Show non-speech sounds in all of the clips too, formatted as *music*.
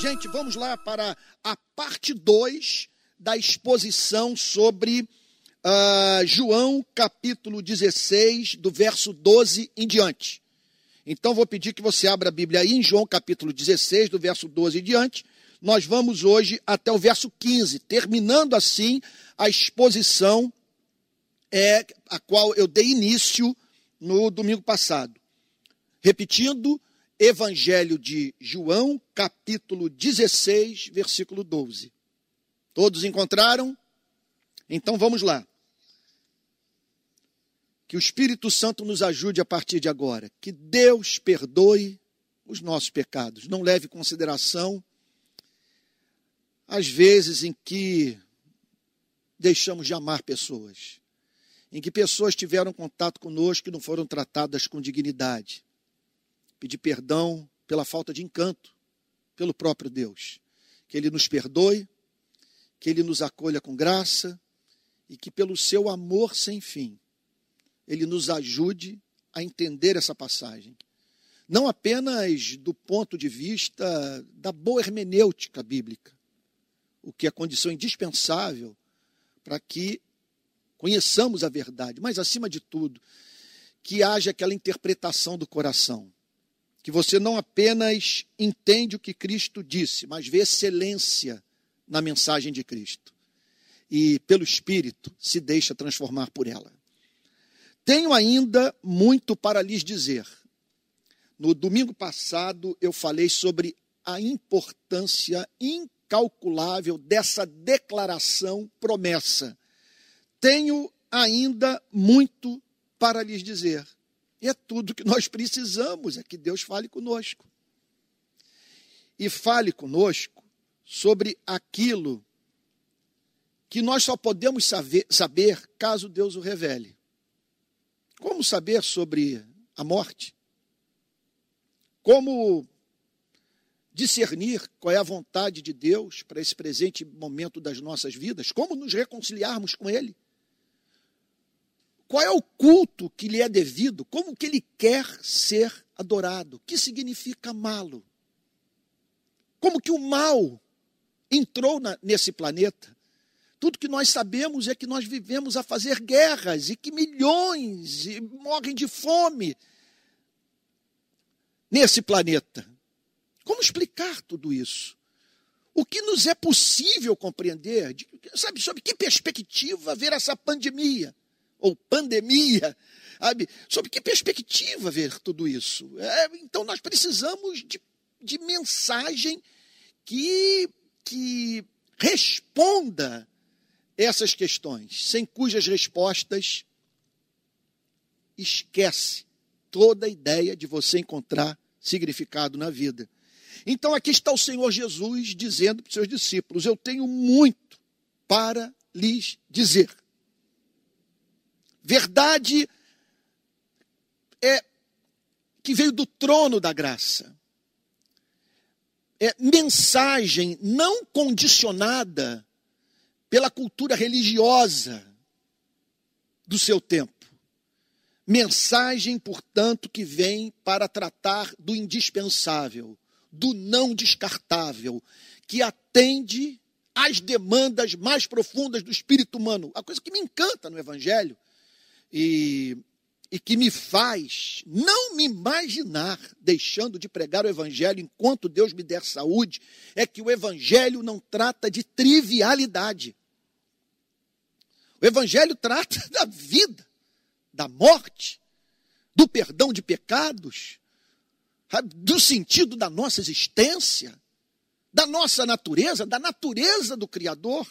Gente, vamos lá para a parte 2 da exposição sobre uh, João, capítulo 16, do verso 12 em diante. Então, vou pedir que você abra a Bíblia aí em João, capítulo 16, do verso 12 em diante. Nós vamos hoje até o verso 15, terminando assim a exposição é, a qual eu dei início no domingo passado. Repetindo, Evangelho de João, capítulo 16, versículo 12. Todos encontraram? Então vamos lá. Que o Espírito Santo nos ajude a partir de agora. Que Deus perdoe os nossos pecados. Não leve em consideração as vezes em que deixamos de amar pessoas, em que pessoas tiveram contato conosco e não foram tratadas com dignidade pedir perdão pela falta de encanto pelo próprio Deus. Que Ele nos perdoe, que Ele nos acolha com graça e que, pelo seu amor sem fim, Ele nos ajude a entender essa passagem. Não apenas do ponto de vista da boa hermenêutica bíblica, o que é condição indispensável para que conheçamos a verdade, mas, acima de tudo, que haja aquela interpretação do coração que você não apenas entende o que Cristo disse, mas vê excelência na mensagem de Cristo. E, pelo Espírito, se deixa transformar por ela. Tenho ainda muito para lhes dizer. No domingo passado, eu falei sobre a importância incalculável dessa declaração promessa. Tenho ainda muito para lhes dizer. E é tudo que nós precisamos, é que Deus fale conosco. E fale conosco sobre aquilo que nós só podemos saber, saber caso Deus o revele. Como saber sobre a morte? Como discernir qual é a vontade de Deus para esse presente momento das nossas vidas? Como nos reconciliarmos com Ele? Qual é o culto que lhe é devido? Como que ele quer ser adorado? O que significa amá-lo? Como que o mal entrou na, nesse planeta? Tudo que nós sabemos é que nós vivemos a fazer guerras e que milhões morrem de fome nesse planeta. Como explicar tudo isso? O que nos é possível compreender? Sabe, sob que perspectiva ver essa pandemia? Ou pandemia, sabe? Sob que perspectiva ver tudo isso? É, então nós precisamos de, de mensagem que, que responda essas questões, sem cujas respostas esquece toda a ideia de você encontrar significado na vida. Então aqui está o Senhor Jesus dizendo para os seus discípulos: Eu tenho muito para lhes dizer. Verdade é que veio do trono da graça. É mensagem não condicionada pela cultura religiosa do seu tempo. Mensagem, portanto, que vem para tratar do indispensável, do não descartável, que atende às demandas mais profundas do espírito humano. A coisa que me encanta no Evangelho e, e que me faz não me imaginar deixando de pregar o Evangelho enquanto Deus me der saúde, é que o Evangelho não trata de trivialidade. O Evangelho trata *laughs* da vida, da morte, do perdão de pecados, do sentido da nossa existência, da nossa natureza, da natureza do Criador.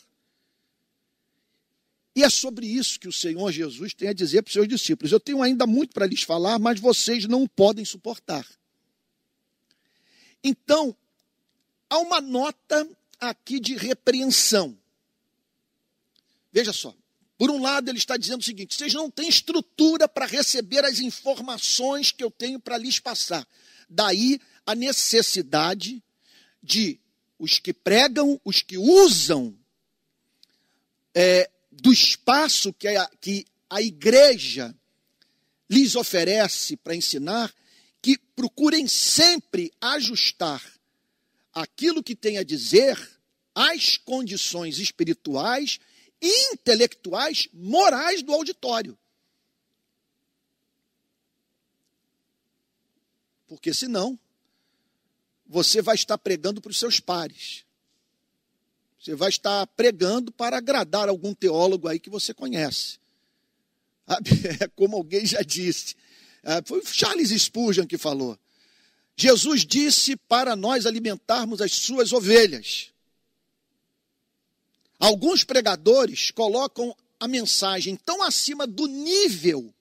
E é sobre isso que o Senhor Jesus tem a dizer para os seus discípulos. Eu tenho ainda muito para lhes falar, mas vocês não podem suportar. Então, há uma nota aqui de repreensão. Veja só. Por um lado, ele está dizendo o seguinte: vocês não têm estrutura para receber as informações que eu tenho para lhes passar. Daí a necessidade de os que pregam, os que usam é, do espaço que a, que a igreja lhes oferece para ensinar, que procurem sempre ajustar aquilo que tem a dizer as condições espirituais, intelectuais, morais do auditório. Porque senão, você vai estar pregando para os seus pares. Você vai estar pregando para agradar algum teólogo aí que você conhece. *laughs* É como alguém já disse. É, foi Charles Spurgeon que falou. Jesus disse para nós alimentarmos as suas ovelhas. Alguns pregadores colocam a mensagem tão acima do nível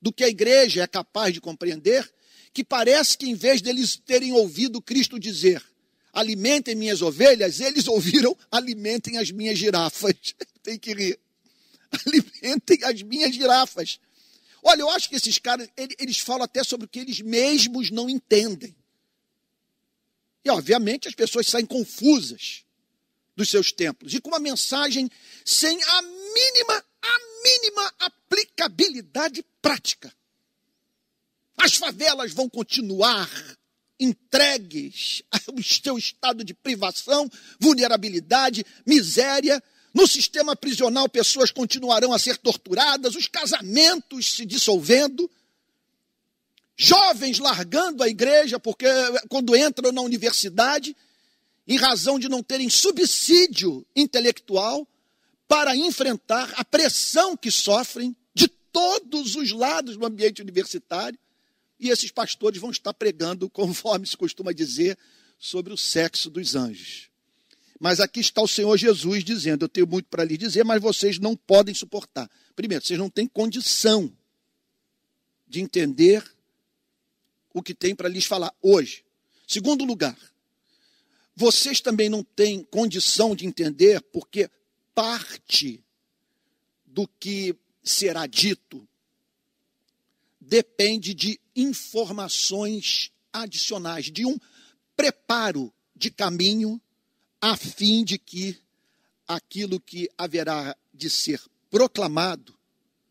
do que a igreja é capaz de compreender, que parece que em vez deles terem ouvido Cristo dizer: alimentem minhas ovelhas, eles ouviram: alimentem as minhas girafas. *laughs* Tem que rir. Alimentem as minhas girafas. Olha, eu acho que esses caras, eles falam até sobre o que eles mesmos não entendem. E, obviamente, as pessoas saem confusas dos seus templos e com uma mensagem sem a mínima, a mínima aplicabilidade prática. As favelas vão continuar entregues *laughs* ao seu estado de privação, vulnerabilidade, miséria. No sistema prisional, pessoas continuarão a ser torturadas, os casamentos se dissolvendo, jovens largando a igreja porque quando entram na universidade, em razão de não terem subsídio intelectual para enfrentar a pressão que sofrem de todos os lados do ambiente universitário. E esses pastores vão estar pregando, *laughs* conforme se costuma dizer, sobre o sexo dos anjos. Mas aqui está o Senhor Jesus dizendo: Eu tenho muito para lhe dizer, mas vocês não podem suportar. Primeiro, vocês não têm condição de entender o que tem para lhes falar hoje. Segundo lugar, vocês também não têm condição de entender porque parte do que será dito depende de informações adicionais, de um preparo de caminho, a fim de que aquilo que haverá de ser proclamado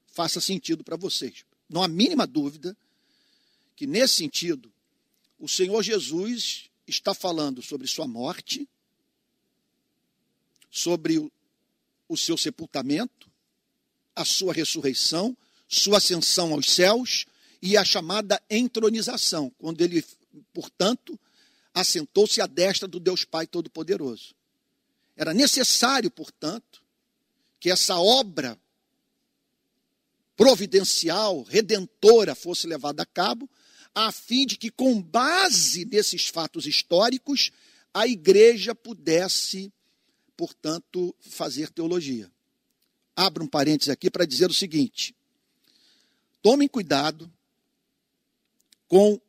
faça sentido para vocês. Não há mínima dúvida que, nesse sentido, o Senhor Jesus está falando sobre sua morte, sobre o, seu sepultamento, a sua ressurreição, sua ascensão aos céus e a chamada entronização, quando ele, portanto, assentou-se à destra do Deus Pai Todo-Poderoso. Era necessário, portanto, que essa obra providencial, redentora, fosse levada a cabo, a fim de que, com base nesses fatos históricos, a igreja pudesse, portanto, fazer teologia. Abro um parênteses aqui para dizer o seguinte: tomem cuidado com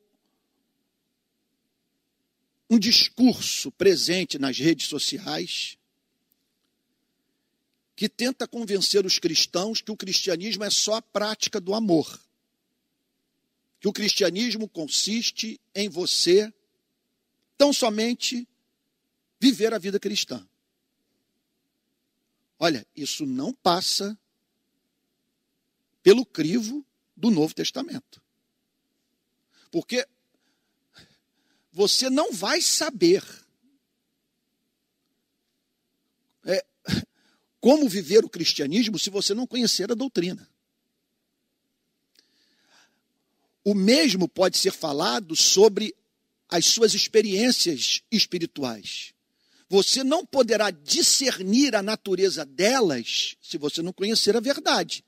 um discurso presente nas redes sociais que tenta convencer os cristãos que o cristianismo é só a prática do amor. Que o cristianismo consiste em você tão somente viver a vida cristã. Olha, isso não passa pelo crivo do Novo Testamento. Porque você não vai saber é, como viver o cristianismo se você não conhecer a doutrina. O mesmo pode ser falado sobre as suas experiências espirituais. Você não poderá discernir a natureza delas se você não conhecer a verdade.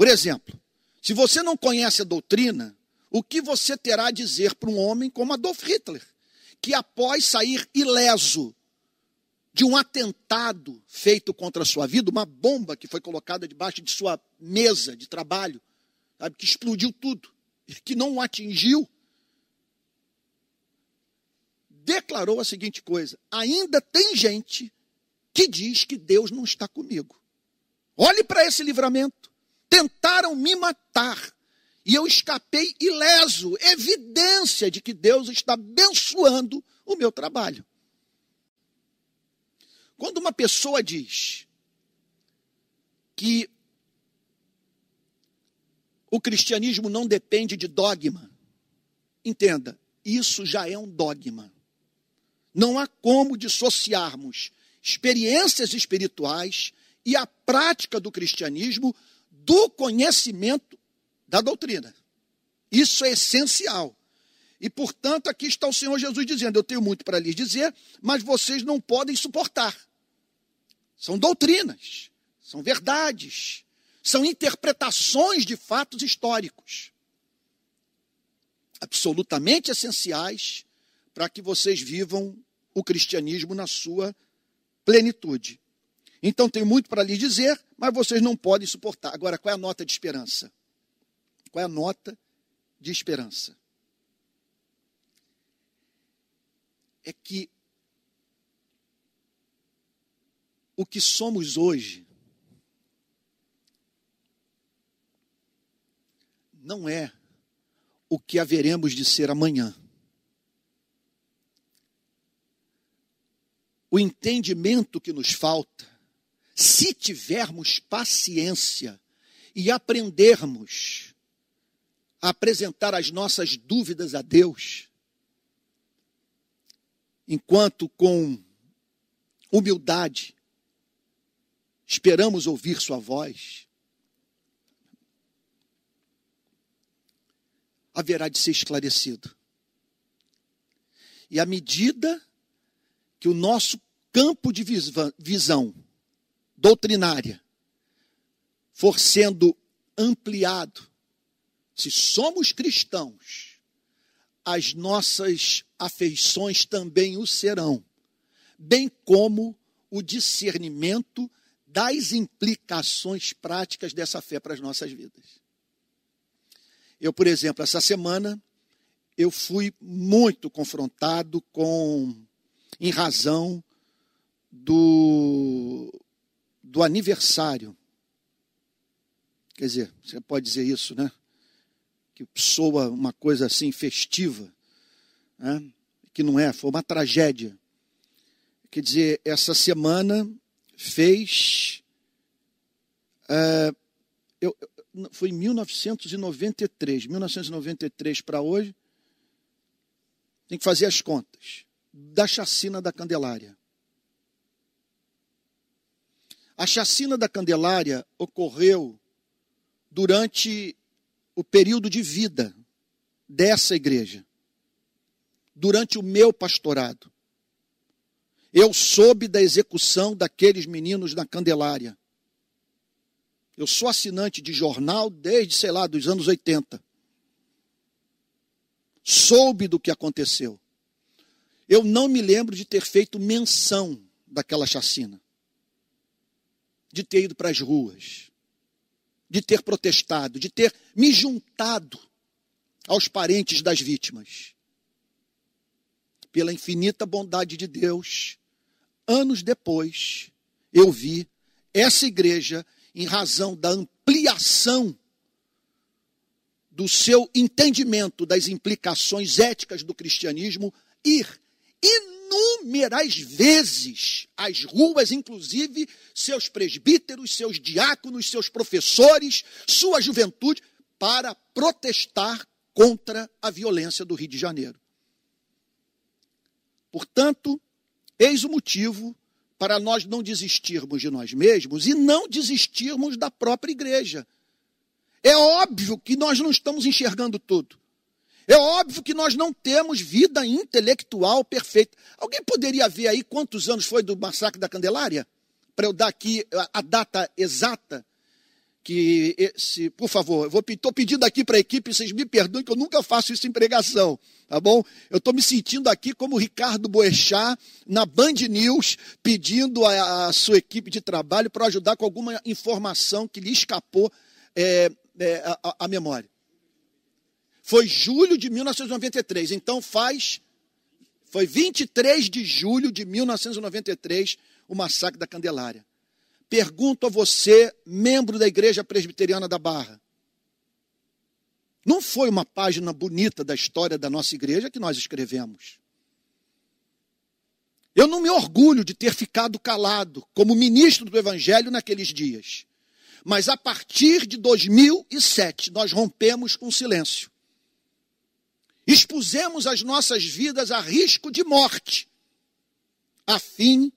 Por exemplo, se você não conhece a doutrina, o que você terá a dizer para um homem como Adolf Hitler, que após sair ileso de um atentado feito contra a sua vida, uma bomba que foi colocada debaixo de sua mesa de trabalho, sabe, que explodiu tudo, que não o atingiu, declarou a seguinte coisa: ainda tem gente que diz que Deus não está comigo. Olhe para esse livramento. Tentaram me matar, e eu escapei ileso, evidência de que Deus está abençoando o meu trabalho. Quando uma pessoa diz que o cristianismo não depende de dogma, entenda, isso já é um dogma. Não há como dissociarmos experiências espirituais e a prática do cristianismo do conhecimento da doutrina. Isso é essencial. E, portanto, aqui está o Senhor Jesus dizendo: Eu tenho muito para lhes dizer, mas vocês não podem suportar. São doutrinas, são verdades, são interpretações de fatos históricos. Absolutamente essenciais para que vocês vivam o cristianismo na sua plenitude. Então, tenho muito para lhes dizer, mas vocês não podem suportar. Agora, qual é a nota de esperança? Qual é a nota de esperança? É que o que somos hoje não é o que haveremos de ser amanhã. O entendimento que nos falta, se tivermos paciência e aprendermos a apresentar as nossas dúvidas a Deus, enquanto com humildade esperamos ouvir Sua voz, haverá de ser esclarecido. E à medida que o nosso campo de visão doutrinária for sendo ampliado, se somos cristãos, as nossas afeições também o serão, bem como o discernimento das implicações práticas dessa fé para as nossas vidas. Eu, por exemplo, essa semana eu fui muito confrontado com, em razão do, do aniversário. Quer dizer, você pode dizer isso, né? Que soa uma coisa assim festiva, né? que não é, foi uma tragédia. Quer dizer, essa semana fez. É, eu, foi em 1993, 1993 para hoje, tem que fazer as contas, da chacina da Candelária. A chacina da Candelária ocorreu durante o período de vida dessa igreja, durante o meu pastorado. Eu soube da execução daqueles meninos na Candelária. Eu sou assinante de jornal desde, sei lá, dos anos 80. Soube do que aconteceu. Eu não me lembro de ter feito menção daquela chacina. De ter ido para as ruas. De ter protestado. De ter me juntado aos parentes das vítimas. Pela infinita bondade de Deus, anos depois, eu vi essa igreja, em razão da ampliação do seu entendimento das implicações éticas do cristianismo, ir inúmeras vezes às ruas, inclusive seus presbíteros, seus diáconos, seus professores, sua juventude, para protestar contra a violência do Rio de Janeiro. Portanto, Eis o motivo para nós não desistirmos de nós mesmos e não desistirmos da própria igreja. É óbvio que nós não estamos enxergando tudo. É óbvio que nós não temos vida intelectual perfeita. Alguém poderia ver aí quantos anos foi do massacre da Candelária? Para eu dar aqui a data exata que esse, por favor, eu estou pedindo aqui para a equipe, vocês me perdoem que eu nunca faço isso em pregação, tá bom? Eu estou me sentindo aqui como Ricardo Boechat na Band News, pedindo a, a sua equipe de trabalho para ajudar com alguma informação que lhe escapou é, é, a, a memória. Foi julho de 1993, então faz. Foi 23 de julho de 1993 o massacre da Candelária. Pergunto a você, membro da Igreja Presbiteriana da Barra. Não foi uma página bonita da história da nossa igreja que nós escrevemos. Eu não me orgulho de ter ficado calado como ministro do Evangelho naqueles dias. Mas a partir de 2007, nós rompemos com o silêncio. Expusemos as nossas vidas a risco de morte, a fim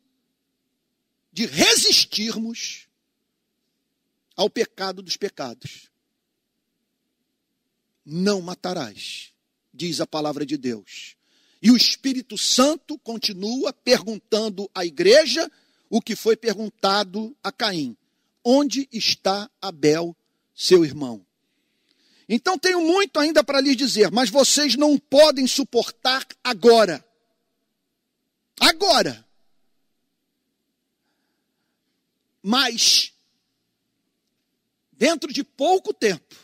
de resistirmos ao pecado dos pecados. Não matarás, diz a palavra de Deus. E o Espírito Santo continua perguntando à igreja o que foi perguntado a Caim: Onde está Abel, seu irmão? Então tenho muito ainda para lhes dizer, mas vocês não podem suportar agora. Agora. Mas, dentro de pouco tempo,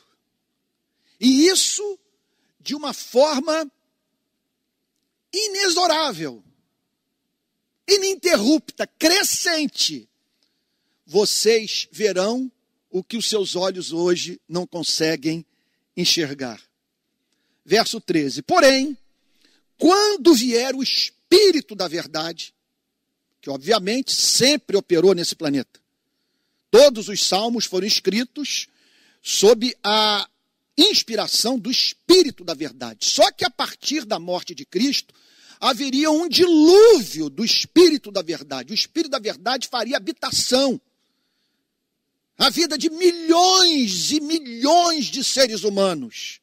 e isso de uma forma inexorável, ininterrupta, crescente, vocês verão o que os seus olhos hoje não conseguem enxergar. Verso 13: Porém, quando vier o Espírito da Verdade, que obviamente sempre operou nesse planeta, todos os salmos foram escritos sob a inspiração do Espírito da Verdade. Só que a partir da morte de Cristo, haveria um dilúvio do Espírito da Verdade. O Espírito da Verdade faria habitação a vida de milhões e milhões de seres humanos.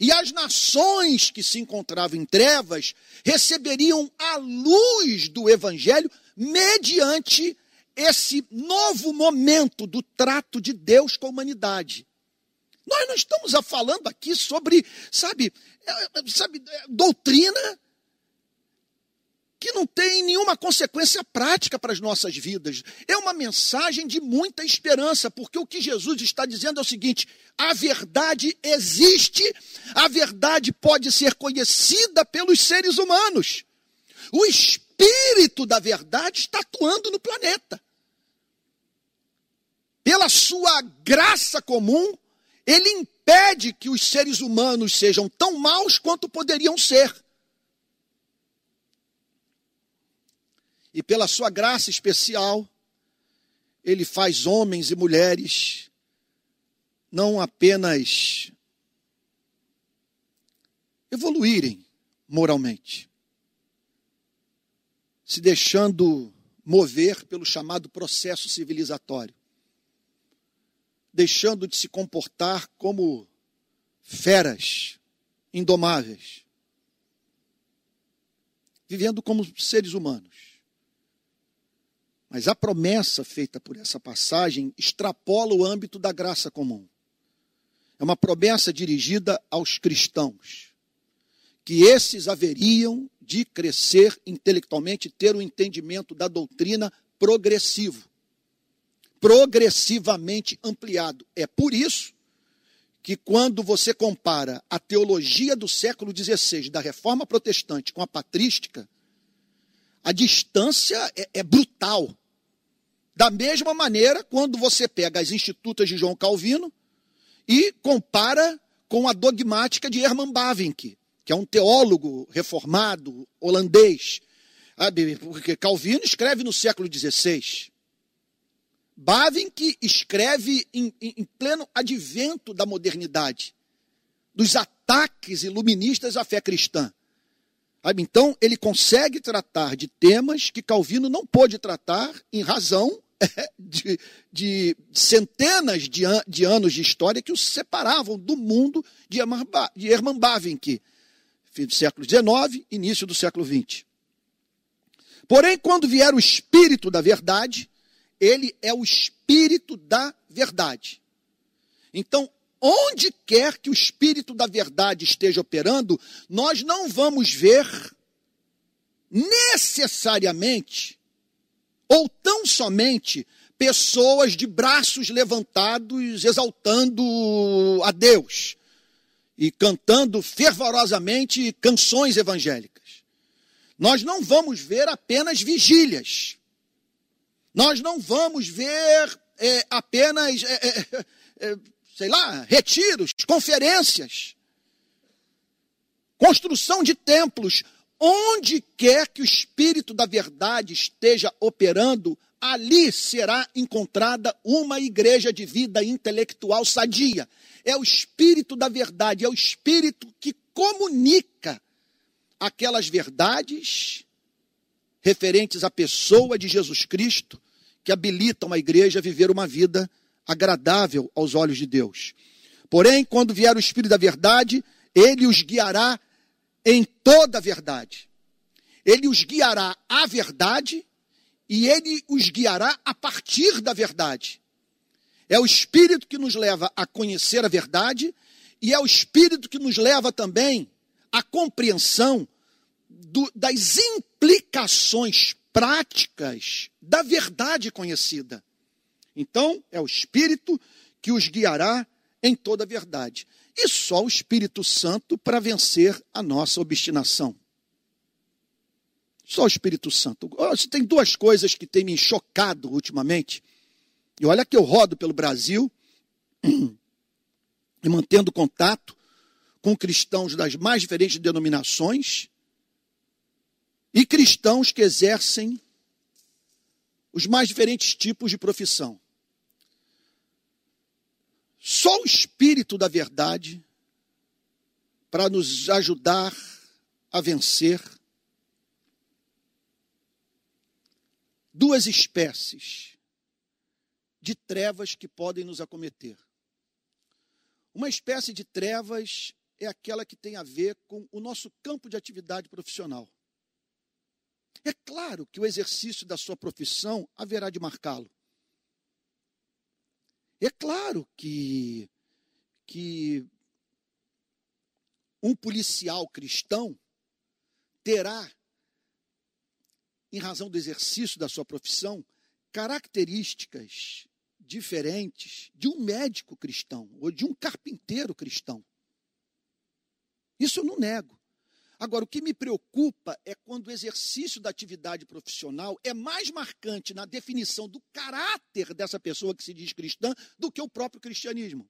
E as nações que se encontravam em trevas receberiam a luz do Evangelho mediante esse novo momento do trato de Deus com a humanidade. Nós não estamos falando aqui sobre, sabe, é, sabe doutrina que não tem nenhuma consequência prática para as nossas vidas. É uma mensagem de muita esperança, porque o que Jesus está dizendo é o seguinte: a verdade existe, a verdade pode ser conhecida pelos seres humanos. O espírito da verdade está atuando no planeta. Pela sua graça comum, ele impede que os seres humanos sejam tão maus quanto poderiam ser. E pela sua graça especial, ele faz homens e mulheres não apenas evoluírem moralmente, se deixando mover pelo chamado processo civilizatório, deixando de se comportar como feras indomáveis, vivendo como seres humanos. Mas a promessa feita por essa passagem extrapola o âmbito da graça comum. É uma promessa dirigida aos cristãos, que esses haveriam de crescer intelectualmente, ter um entendimento da doutrina progressivo, progressivamente ampliado. É por isso que, quando você compara a teologia do século XVI, da reforma protestante, com a patrística, a distância é, é brutal. Da mesma maneira, quando você pega as institutas de João Calvino e compara com a dogmática de Herman Bavinck, que é um teólogo reformado holandês. Porque Calvino escreve no século XVI. Bavinck escreve em, em, em pleno advento da modernidade, dos ataques iluministas à fé cristã. Então, ele consegue tratar de temas que Calvino não pôde tratar em razão *laughs* de, de centenas de, an de, anos de história que os separavam do mundo de de Bavinck, fim do século XIX, início do século XX. Porém, quando vier o Espírito da Verdade, ele é o Espírito da Verdade. Então, onde quer que o Espírito da Verdade esteja operando, nós não vamos ver necessariamente ou tão somente pessoas de braços levantados exaltando a Deus e cantando fervorosamente canções evangélicas. Nós não vamos ver apenas vigílias. Nós não vamos ver é, apenas, é, é, é sei lá, retiros, conferências, construção de templos. Onde quer que o Espírito da Verdade esteja operando, ali será encontrada uma igreja de vida intelectual sadia. É o Espírito da Verdade, é o Espírito que comunica aquelas verdades referentes à pessoa de Jesus Cristo que habilitam a igreja a viver uma vida agradável aos olhos de Deus. Porém, quando vier o Espírito da verdade, ele os guiará em toda a verdade. Ele os guiará à verdade e ele os guiará a partir da verdade. É o Espírito que nos leva a conhecer a verdade e é o Espírito que nos leva também à compreensão do, das implicações práticas da verdade conhecida. Então, é o Espírito que os guiará em toda a verdade. E só o Espírito Santo para vencer a nossa obstinação. Só o Espírito Santo. Tem duas coisas que têm me chocado ultimamente. E olha que eu rodo pelo Brasil *clears throat* e mantendo contato com cristãos das mais diferentes denominações e cristãos que exercem os mais diferentes tipos de profissão. Só o Espírito da Verdade para nos ajudar a vencer duas espécies de trevas que podem nos acometer. Uma espécie de trevas é aquela que tem a ver com o nosso campo de atividade profissional. É claro que o exercício da sua profissão haverá de marcá-lo. É claro que, que um policial cristão terá, em razão do exercício da sua profissão, características diferentes de um médico cristão ou de um carpinteiro cristão. Isso eu não nego. Agora, o que me preocupa é quando o exercício da atividade profissional é mais marcante na definição do caráter dessa pessoa que se diz cristã do que o próprio cristianismo.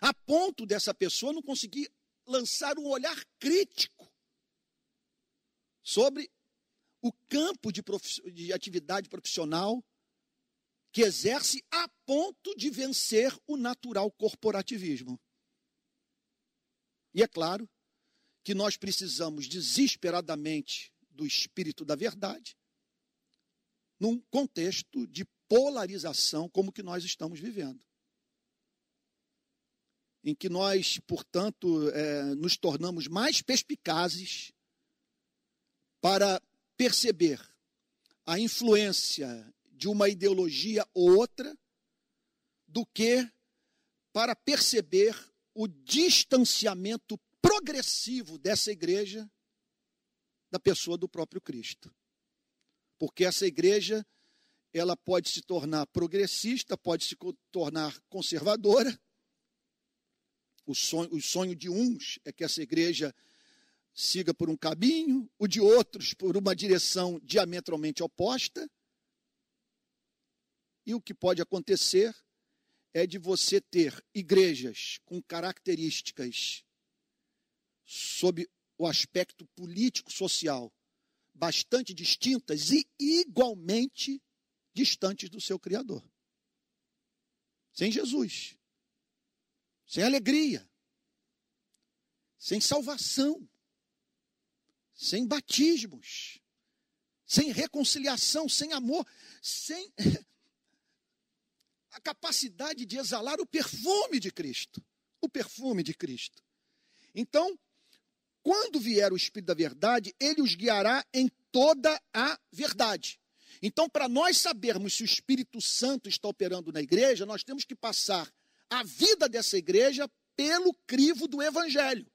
A ponto dessa pessoa não conseguir lançar um olhar crítico sobre o campo de, de atividade profissional que exerce a ponto de vencer o natural corporativismo. E é claro que nós precisamos desesperadamente do espírito da verdade, num contexto de polarização como que nós estamos vivendo. Em que nós, portanto, é, nos tornamos mais perspicazes para perceber a influência de uma ideologia ou outra do que para perceber o distanciamento progressivo dessa igreja da pessoa do próprio Cristo. Porque essa igreja, ela pode se tornar progressista, pode se tornar conservadora. O sonho, o sonho de uns é que essa igreja siga por um caminho, o de outros por uma direção diametralmente oposta. E o que pode acontecer é de você ter igrejas com características sob o aspecto político-social bastante distintas e igualmente distantes do seu Criador. Sem Jesus, sem alegria, sem salvação, sem batismos, sem reconciliação, sem amor, sem *laughs* a capacidade de exalar o perfume de Cristo. O perfume de Cristo. Então, quando vier o Espírito da Verdade, ele os guiará em toda a verdade. Então, para nós sabermos se o Espírito Santo está operando na igreja, nós temos que passar a vida dessa igreja pelo crivo do Evangelho.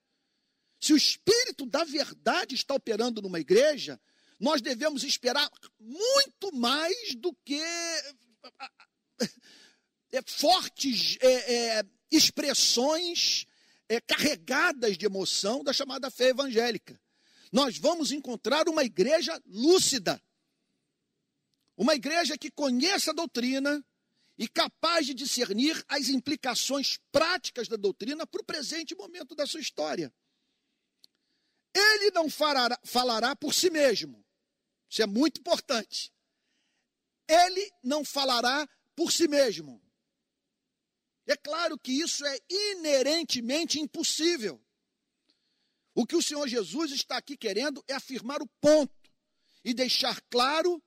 Se o Espírito da Verdade está operando numa igreja, nós devemos esperar muito mais do que *laughs* é, fortes é, é, expressões é, carregadas de emoção da chamada fé evangélica. Nós vamos encontrar uma igreja lúcida, uma igreja que conheça a doutrina e capaz de discernir as implicações práticas da doutrina para o presente momento da sua história. Ele não fará, falará por si mesmo, isso é muito importante. Ele não falará por si mesmo. É claro que isso é inerentemente impossível. O que o Senhor Jesus está aqui querendo é afirmar o ponto e deixar claro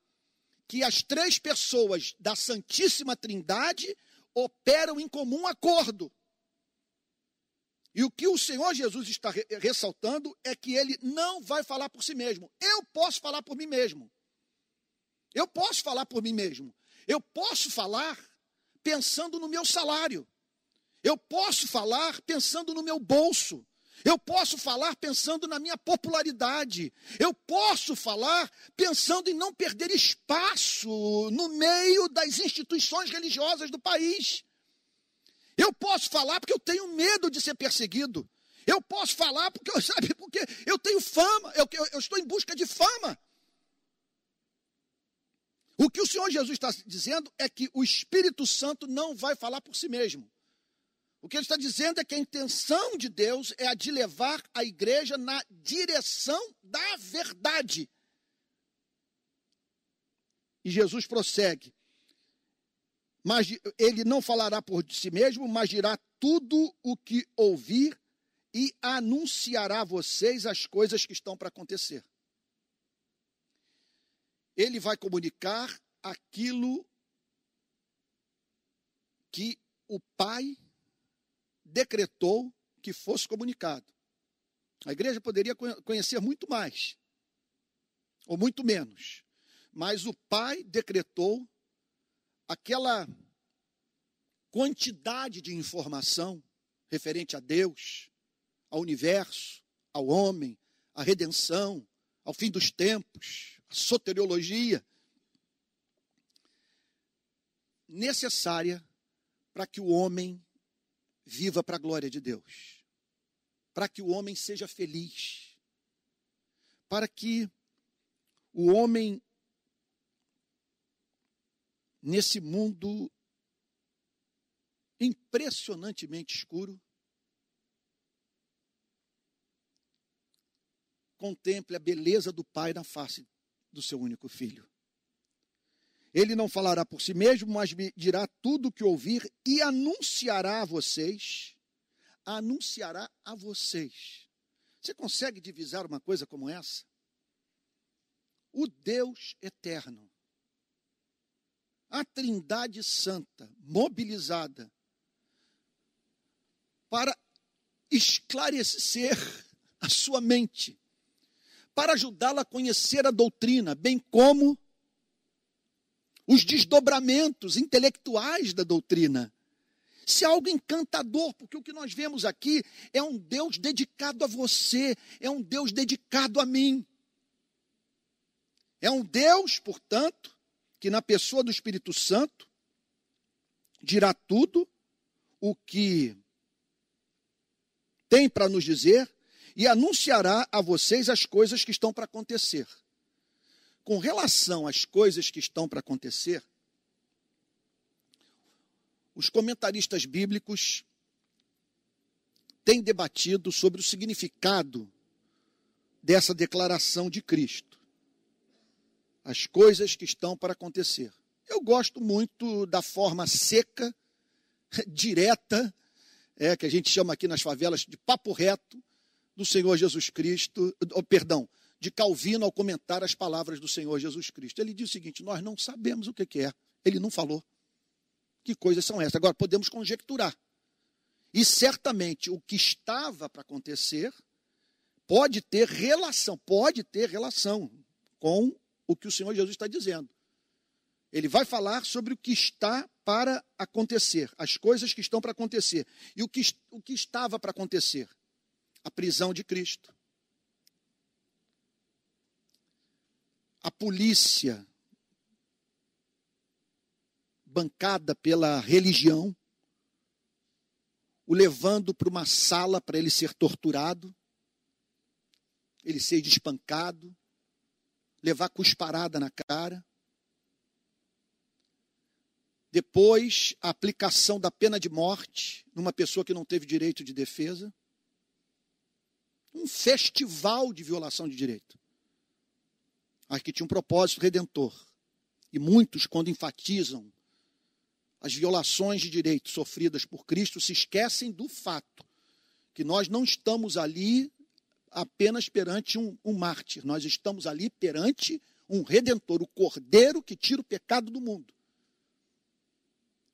que as três pessoas da Santíssima Trindade operam em comum acordo. E o que o Senhor Jesus está ressaltando é que ele não vai falar por si mesmo. Eu posso falar por mim mesmo. Eu posso falar por mim mesmo. Eu posso falar pensando no meu salário. Eu posso falar pensando no meu bolso. Eu posso falar pensando na minha popularidade. Eu posso falar pensando em não perder espaço no meio das instituições religiosas do país. Eu posso falar porque eu tenho medo de ser perseguido. Eu posso falar porque, *laughs* sabe, porque eu tenho fama, eu, eu, eu estou em busca de fama. O que o Senhor Jesus está dizendo é que o Espírito Santo não vai falar por si mesmo. O que ele está dizendo é que a intenção de Deus é a de levar a igreja na direção da verdade. E Jesus prossegue mas ele não falará por si mesmo, mas dirá tudo o que ouvir e anunciará a vocês as coisas que estão para acontecer. Ele vai comunicar aquilo que o Pai decretou que fosse comunicado. A igreja poderia conhecer muito mais, ou muito menos, mas o Pai decretou aquela quantidade de informação referente a Deus, ao universo, ao homem, à redenção, ao fim dos tempos, soteriologia, necessária para que o homem viva para a glória de Deus, para que o homem seja feliz, para que o homem nesse mundo impressionantemente escuro, contemple a beleza do Pai na face do seu único filho. Ele não falará por si mesmo, mas dirá tudo o que ouvir e anunciará a vocês. Anunciará a vocês. Você consegue divisar uma coisa como essa? O Deus eterno a Trindade Santa mobilizada para esclarecer a sua mente, para ajudá-la a conhecer a doutrina, bem como os desdobramentos intelectuais da doutrina. Se é algo encantador, porque o que nós vemos aqui é um Deus dedicado a você, é um Deus dedicado a mim. É um Deus, portanto, que na pessoa do Espírito Santo dirá tudo o que tem para nos dizer e anunciará a vocês as coisas que estão para acontecer. Com relação às coisas que estão para acontecer, os comentaristas bíblicos têm debatido sobre o significado dessa declaração de Cristo as coisas que estão para acontecer. Eu gosto muito da forma seca, *laughs* direta, é, que a gente chama aqui nas favelas de papo reto, do Senhor Jesus Cristo, oh, perdão, de Calvino ao comentar as palavras do Senhor Jesus Cristo. Ele diz o seguinte: nós não sabemos o que é, ele não falou. Que coisas são essas? Agora podemos conjecturar. E certamente o que estava para acontecer pode ter relação, pode ter relação com o que o Senhor Jesus está dizendo. Ele vai falar sobre o que está para acontecer, as coisas que estão para acontecer. E o que, o que estava para acontecer? A prisão de Cristo. A polícia, bancada pela religião, o levando para uma sala para ele ser torturado, ele ser espancado, levar cusparada na cara. Depois, a aplicação da pena de morte numa pessoa que não teve direito de defesa. Um festival de violação de direito. Mas que tinha um propósito redentor. E muitos, quando enfatizam as violações de direitos sofridas por Cristo, se esquecem do fato que nós não estamos ali apenas perante um, um mártir, nós estamos ali perante um redentor, o cordeiro que tira o pecado do mundo.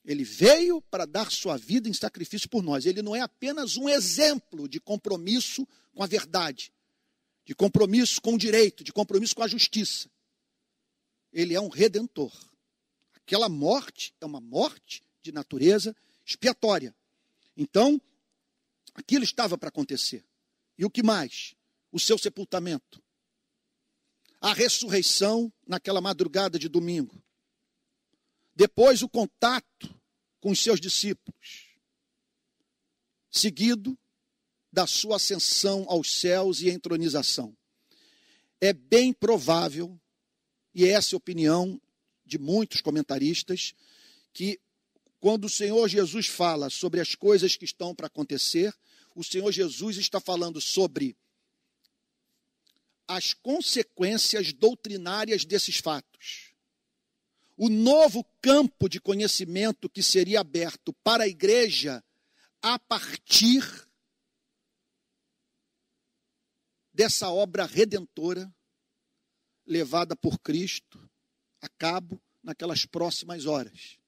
Ele veio para dar sua vida em sacrifício por nós. Ele não é apenas um exemplo de compromisso com a verdade, de compromisso com o direito, de compromisso com a justiça. Ele é um redentor. Aquela morte é uma morte de natureza expiatória. Então, aquilo estava para acontecer. E o que mais? O seu sepultamento. A ressurreição naquela madrugada de domingo. Depois, o contato com os seus discípulos. Seguido da sua ascensão aos céus e entronização. É bem provável, e essa é a opinião de muitos comentaristas, que quando o Senhor Jesus fala sobre as coisas que estão para acontecer, o Senhor Jesus está falando sobre as consequências doutrinárias desses fatos. O novo campo de conhecimento que seria aberto para a igreja a partir dessa obra redentora levada por Cristo a cabo naquelas próximas horas.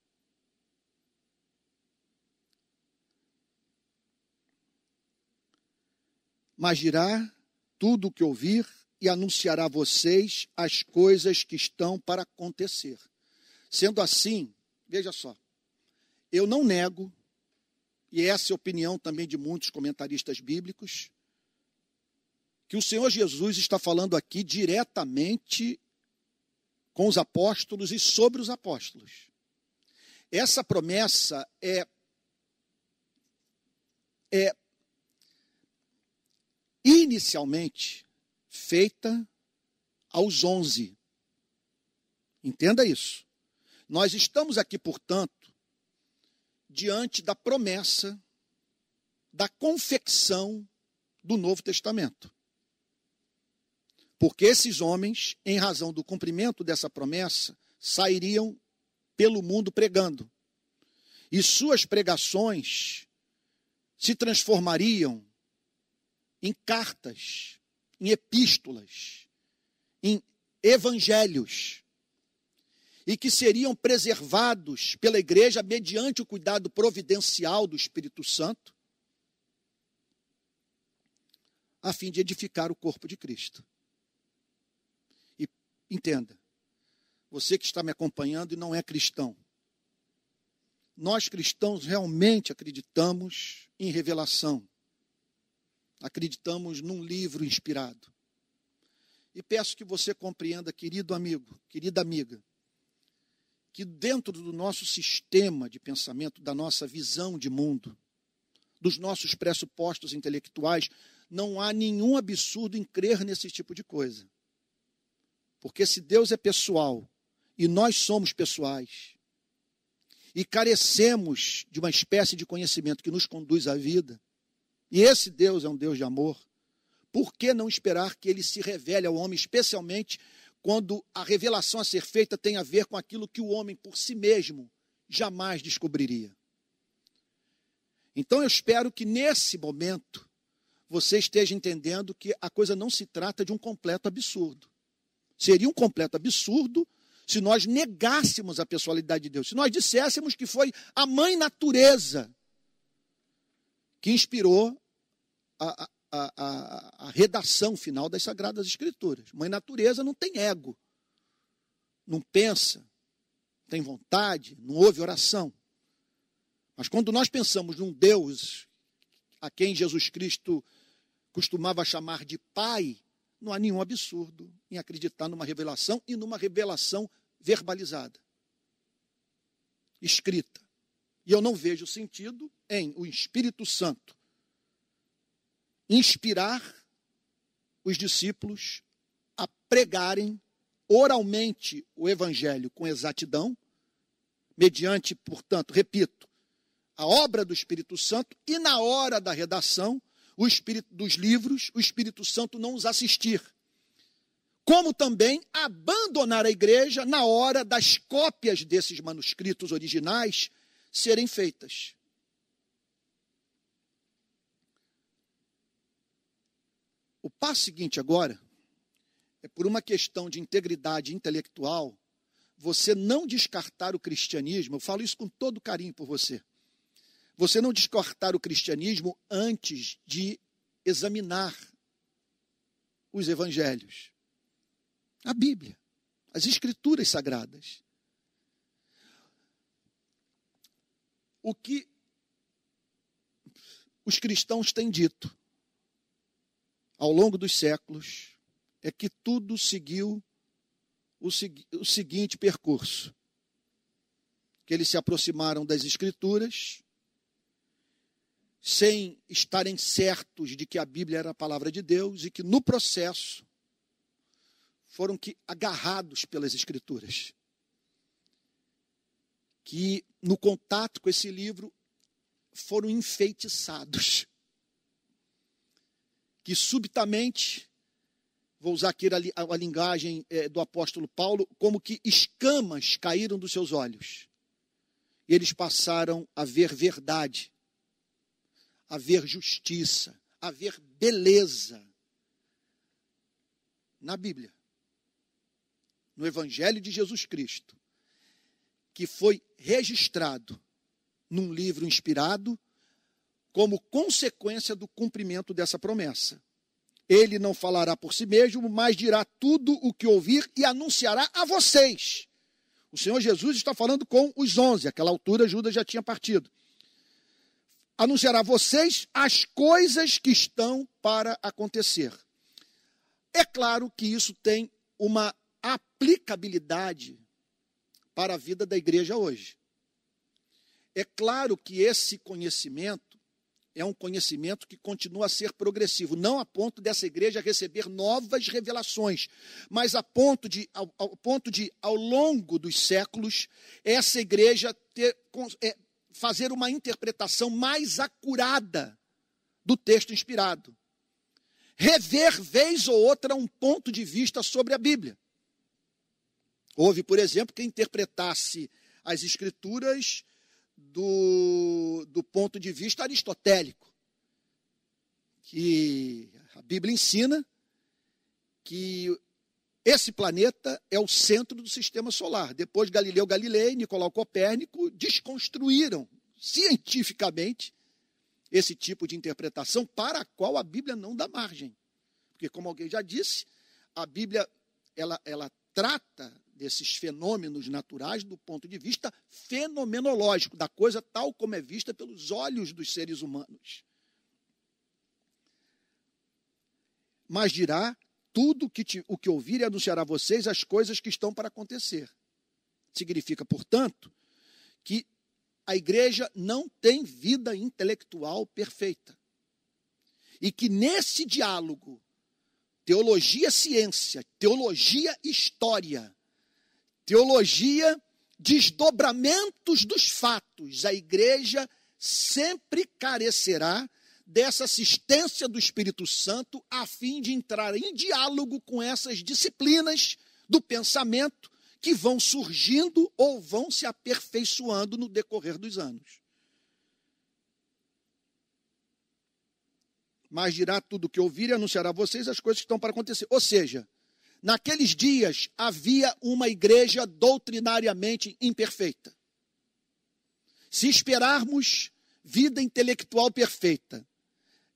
mas dirá tudo o que ouvir e anunciará a vocês as coisas que estão para acontecer. Sendo assim, veja só, eu não nego, e essa é a opinião também de muitos comentaristas bíblicos, que o Senhor Jesus está falando aqui diretamente com os apóstolos e sobre os apóstolos. Essa promessa é, é inicialmente feita aos onze. Entenda isso. Nós estamos aqui, portanto, diante da promessa da confecção do Novo Testamento. Porque esses homens, em razão do cumprimento dessa promessa, sairiam pelo mundo pregando. E suas pregações se transformariam em cartas, em epístolas, em evangelhos, e que seriam preservados pela igreja mediante o cuidado providencial do Espírito Santo, a fim de edificar o corpo de Cristo. E entenda, você que está me acompanhando e não é cristão, nós cristãos realmente acreditamos em revelação acreditamos num livro inspirado. E peço que você compreenda, querido amigo, querida amiga, que dentro do nosso sistema de pensamento, da nossa visão de mundo, dos nossos pressupostos intelectuais, não há nenhum absurdo em crer nesse tipo de coisa. Porque se Deus é pessoal e nós somos pessoais, e carecemos de uma espécie de conhecimento que nos conduz à vida, e esse Deus é um Deus de amor. Por que não esperar que ele se revele ao homem, especialmente quando a revelação a ser feita tem a ver com aquilo que o homem por si mesmo jamais descobriria? Então eu espero que nesse momento você esteja entendendo que a coisa não se trata de um completo absurdo. Seria um completo absurdo se nós negássemos a pessoalidade de Deus, se nós disséssemos que foi a mãe natureza que inspirou a, a, a, a, redação final das Sagradas Escrituras. Mãe natureza não tem ego, não pensa, tem vontade, não ouve oração. Mas quando nós pensamos num Deus a quem Jesus Cristo costumava chamar de Pai, não há nenhum absurdo em acreditar numa revelação e numa revelação verbalizada, escrita. E eu não vejo sentido em o Espírito Santo inspirar os discípulos a pregarem oralmente o evangelho com exatidão, mediante, portanto, repito, a obra do Espírito Santo e na hora da redação, o espírito dos livros, o Espírito Santo não os assistir. Como também abandonar a igreja na hora das cópias desses manuscritos originais serem feitas. O passo seguinte agora é por uma questão de integridade intelectual, você não descartar o cristianismo, eu falo isso com todo carinho por você. Você não descartar o cristianismo antes de examinar os evangelhos, a Bíblia, as escrituras sagradas. O que os cristãos têm dito ao longo dos séculos é que tudo seguiu o, o seguinte percurso: que eles se aproximaram das Escrituras, sem estarem certos de que a Bíblia era a palavra de Deus e que no processo foram que agarrados pelas Escrituras. Que no contato com esse livro foram enfeitiçados. Que subitamente vou usar aqui a, a linguagem é, do apóstolo Paulo, como que escamas caíram dos seus olhos. E eles passaram a ver verdade, a ver justiça, a ver beleza na Bíblia, no Evangelho de Jesus Cristo, que foi registrado num livro inspirado como consequência do cumprimento dessa promessa. Ele não falará por si mesmo, mas dirá tudo o que ouvir e anunciará a vocês. O Senhor Jesus está falando com os onze, aquela altura Judas já tinha partido. Anunciará a vocês as coisas que estão para acontecer. É claro que isso tem uma aplicabilidade para a vida da igreja hoje. É claro que esse conhecimento é um conhecimento que continua a ser progressivo, não a ponto dessa igreja receber novas revelações, mas a ponto de, ao, ao ponto de ao longo dos séculos, essa igreja ter, é, fazer uma interpretação mais acurada do texto inspirado. Rever, vez ou outra, um ponto de vista sobre a Bíblia. Houve, por exemplo, quem interpretasse as Escrituras do, do ponto de vista aristotélico, que a Bíblia ensina que esse planeta é o centro do sistema solar. Depois Galileu Galilei, Nicolau Copérnico desconstruíram cientificamente esse tipo de interpretação para a qual a Bíblia não dá margem. Porque como alguém já disse, a Bíblia ela, ela trata desses fenômenos naturais do ponto de vista fenomenológico, da coisa tal como é vista pelos olhos dos seres humanos. Mas dirá tudo que te, o que ouvir e anunciará a vocês as coisas que estão para acontecer. Significa, portanto, que a igreja não tem vida intelectual perfeita. E que nesse diálogo, teologia-ciência, teologia-história, Teologia, desdobramentos dos fatos. A igreja sempre carecerá dessa assistência do Espírito Santo a fim de entrar em diálogo com essas disciplinas do pensamento que vão surgindo ou vão se aperfeiçoando no decorrer dos anos. Mas dirá tudo o que ouvir e anunciará a vocês as coisas que estão para acontecer. Ou seja, Naqueles dias havia uma igreja doutrinariamente imperfeita. Se esperarmos vida intelectual perfeita,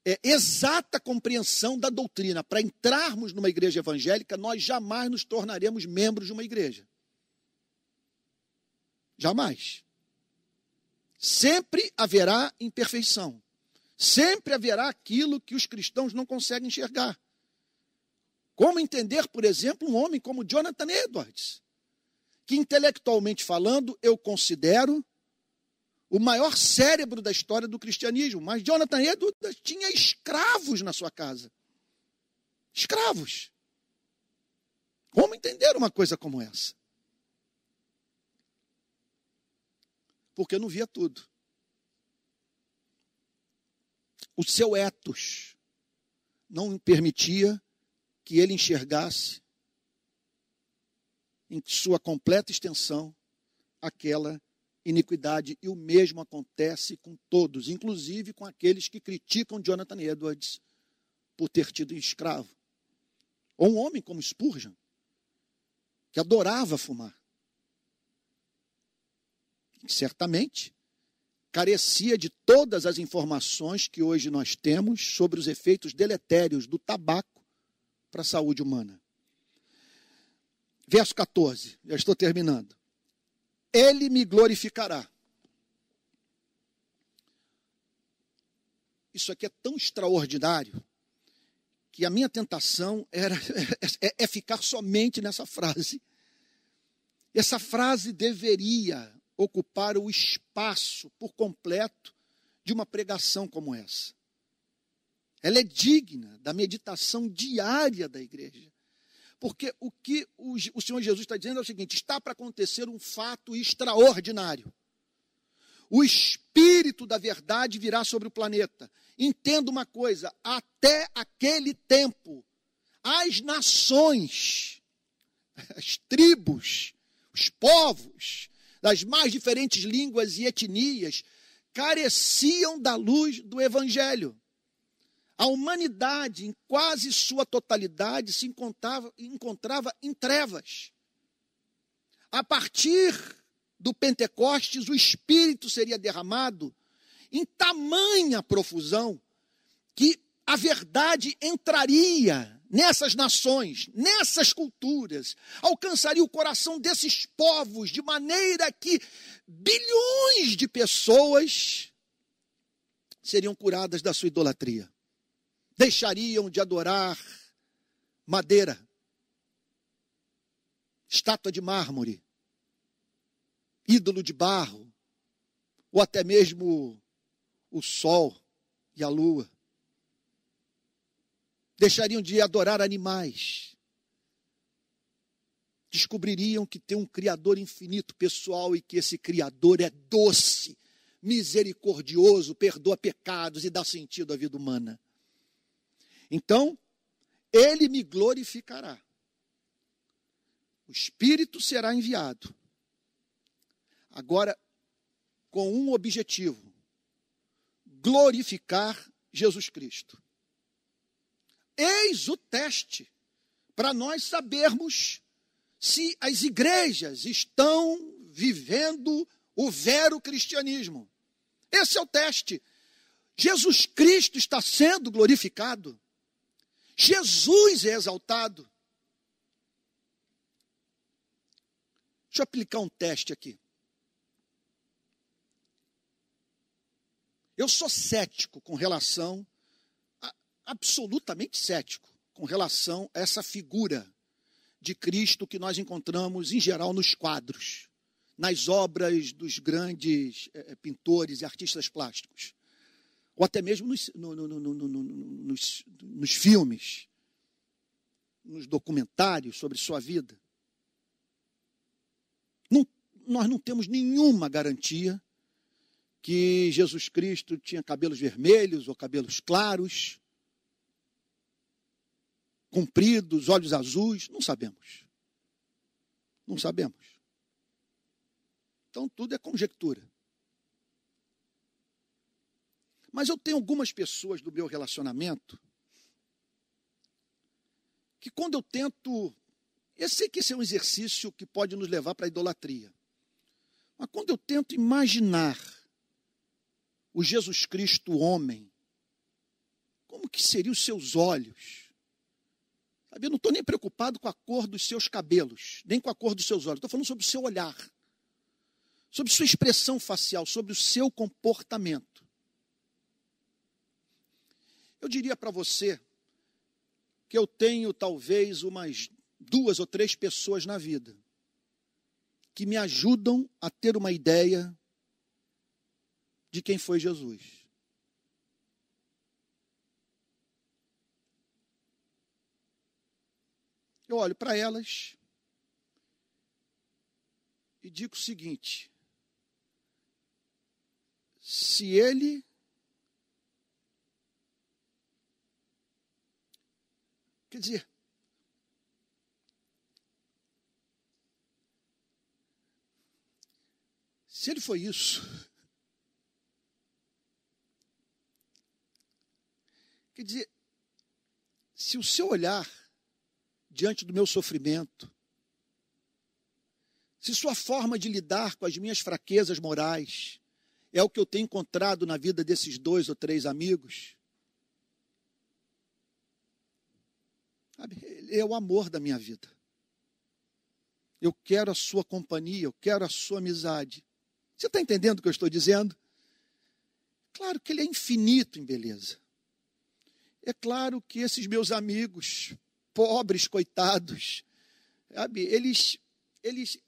é, exata compreensão da doutrina, para entrarmos numa igreja evangélica, nós jamais nos tornaremos membros de uma igreja. Jamais. Sempre haverá imperfeição. Sempre haverá aquilo que os cristãos não conseguem enxergar. Como entender, por exemplo, um homem como Jonathan Edwards, que intelectualmente falando eu considero o maior cérebro da história do cristianismo, mas Jonathan Edwards tinha escravos na sua casa. Escravos. Como entender uma coisa como essa? Porque não via tudo. O seu etos não permitia que ele enxergasse em sua completa extensão aquela iniquidade. E o mesmo acontece com todos, inclusive com aqueles que criticam Jonathan Edwards por ter tido escravo. Ou um homem como Spurgeon, que adorava fumar. Certamente carecia de todas as informações que hoje nós temos sobre os efeitos deletérios do tabaco para a saúde humana. Verso 14, já estou terminando. Ele me glorificará. Isso aqui é tão extraordinário que a minha tentação era *laughs* é, é ficar somente nessa frase. Essa frase deveria ocupar o espaço por completo de uma pregação como essa. Ela é digna da meditação diária da igreja. Porque o que o, Senhor Jesus está dizendo é o seguinte: está para acontecer um fato extraordinário. O Espírito da verdade virá sobre o planeta. Entenda uma coisa: até aquele tempo, as nações, *laughs* as tribos, os povos, das mais diferentes línguas e etnias, careciam da luz do Evangelho. A humanidade, em quase sua totalidade, se encontrava, encontrava em trevas. A partir do Pentecostes, o Espírito seria derramado em tamanha profusão que a verdade entraria nessas nações, nessas culturas, alcançaria o coração desses povos de maneira que bilhões de pessoas seriam curadas da sua idolatria deixariam de adorar madeira, estátua de mármore, ídolo de barro, ou até mesmo o sol e a lua. Deixariam de adorar animais. Descobririam que tem um Criador infinito, pessoal, e que esse Criador é doce, misericordioso, perdoa pecados e dá sentido à vida humana. Então, ele me glorificará. O Espírito será enviado. Agora, com um objetivo: glorificar Jesus Cristo. Eis o teste para nós sabermos se as igrejas estão vivendo o vero cristianismo. Esse é o teste. Jesus Cristo está sendo glorificado. Jesus é exaltado. Deixa eu aplicar um teste aqui. Eu sou cético com relação, absolutamente cético, com relação a essa figura de Cristo que nós encontramos, em geral, nos quadros, nas obras dos grandes é, pintores e artistas plásticos ou até mesmo nos, no, no, no, nos, nos filmes, nos documentários sobre sua vida. Não, nós não temos nenhuma garantia que Jesus Cristo tinha cabelos vermelhos ou cabelos claros, compridos, olhos azuis, não sabemos. Não sabemos. Então tudo é conjectura. Mas eu tenho algumas pessoas do meu relacionamento que quando eu tento. Eu sei que esse é um exercício que pode nos levar para a idolatria. Mas quando eu tento imaginar o Jesus Cristo homem, como que seriam os seus olhos? Sabe, eu não estou nem preocupado com a cor dos seus cabelos, nem com a cor dos seus olhos. Estou falando sobre o seu olhar, sobre sua expressão facial, sobre o seu comportamento. Eu diria para você que eu tenho talvez umas duas ou três pessoas na vida que me ajudam a ter uma ideia de quem foi Jesus. Eu olho para elas e digo o seguinte: se ele Quer dizer, se ele foi isso, quer dizer, se o seu olhar diante do meu sofrimento, se sua forma de lidar com as minhas fraquezas morais é o que eu tenho encontrado na vida desses dois ou três amigos, ele é o amor da minha vida. Eu quero a sua companhia, eu quero a sua amizade. Você está entendendo o que eu estou dizendo? Claro que ele é infinito em beleza. É claro que esses meus amigos, pobres, coitados, sabe, eles, eles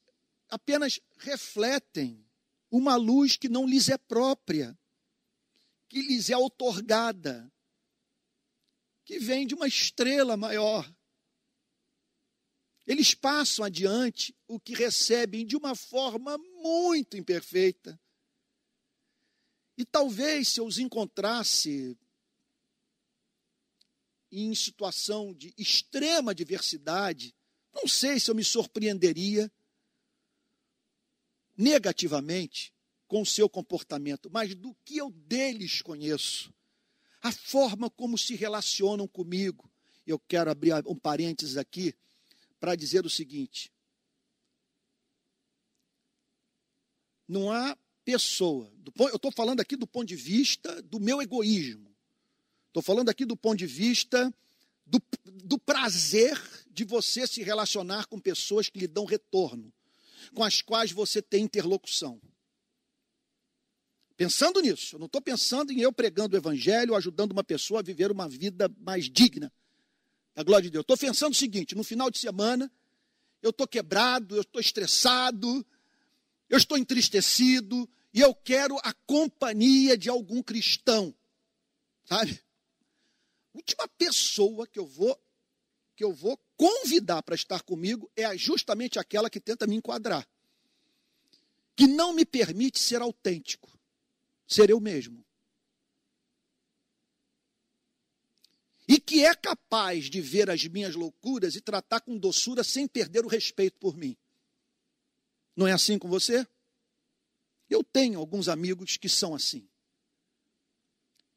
apenas refletem uma luz que não lhes é própria, que lhes é outorgada, que vem de uma estrela maior. Eles passam adiante o que recebem de uma forma muito imperfeita. E talvez se eu os encontrasse em situação de extrema diversidade, não sei se eu me surpreenderia negativamente com o seu comportamento, mas do que eu deles conheço, a forma como se relacionam comigo. Eu quero abrir um parênteses aqui para dizer o seguinte: não há pessoa, eu estou falando aqui do ponto de vista do meu egoísmo, estou falando aqui do ponto de vista do, do prazer de você se relacionar com pessoas que lhe dão retorno com as quais você tem interlocução. Pensando nisso, eu não estou pensando em eu pregando o evangelho, ajudando uma pessoa a viver uma vida mais digna da glória de Deus. Estou pensando o seguinte: no final de semana, eu estou quebrado, eu estou estressado, eu estou entristecido e eu quero a companhia de algum cristão, sabe? Última pessoa que eu vou que eu vou convidar para estar comigo é justamente aquela que tenta me enquadrar, que não me permite ser autêntico, ser eu mesmo. E que é capaz de ver as minhas loucuras e tratar com doçura sem perder o respeito por mim. Não é assim com você? Eu tenho alguns amigos que são assim.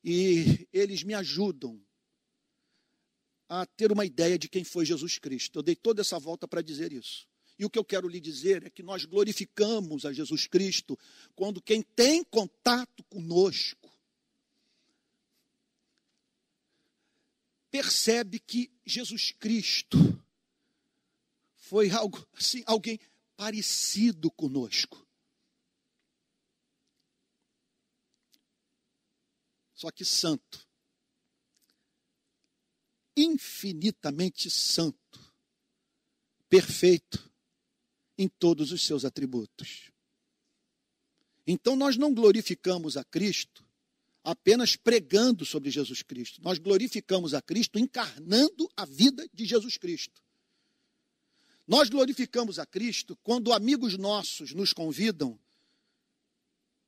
E eles me ajudam a ter uma ideia de quem foi Jesus Cristo. Eu dei toda essa volta para dizer isso. E o que eu quero lhe dizer é que nós glorificamos a Jesus Cristo quando quem tem contato conosco percebe que Jesus Cristo foi algo assim, alguém parecido conosco. Só que santo. Infinitamente santo, perfeito em todos os seus atributos. Então nós não glorificamos a Cristo apenas pregando sobre Jesus Cristo. Nós glorificamos a Cristo encarnando a vida de Jesus Cristo. Nós glorificamos a Cristo quando amigos nossos nos convidam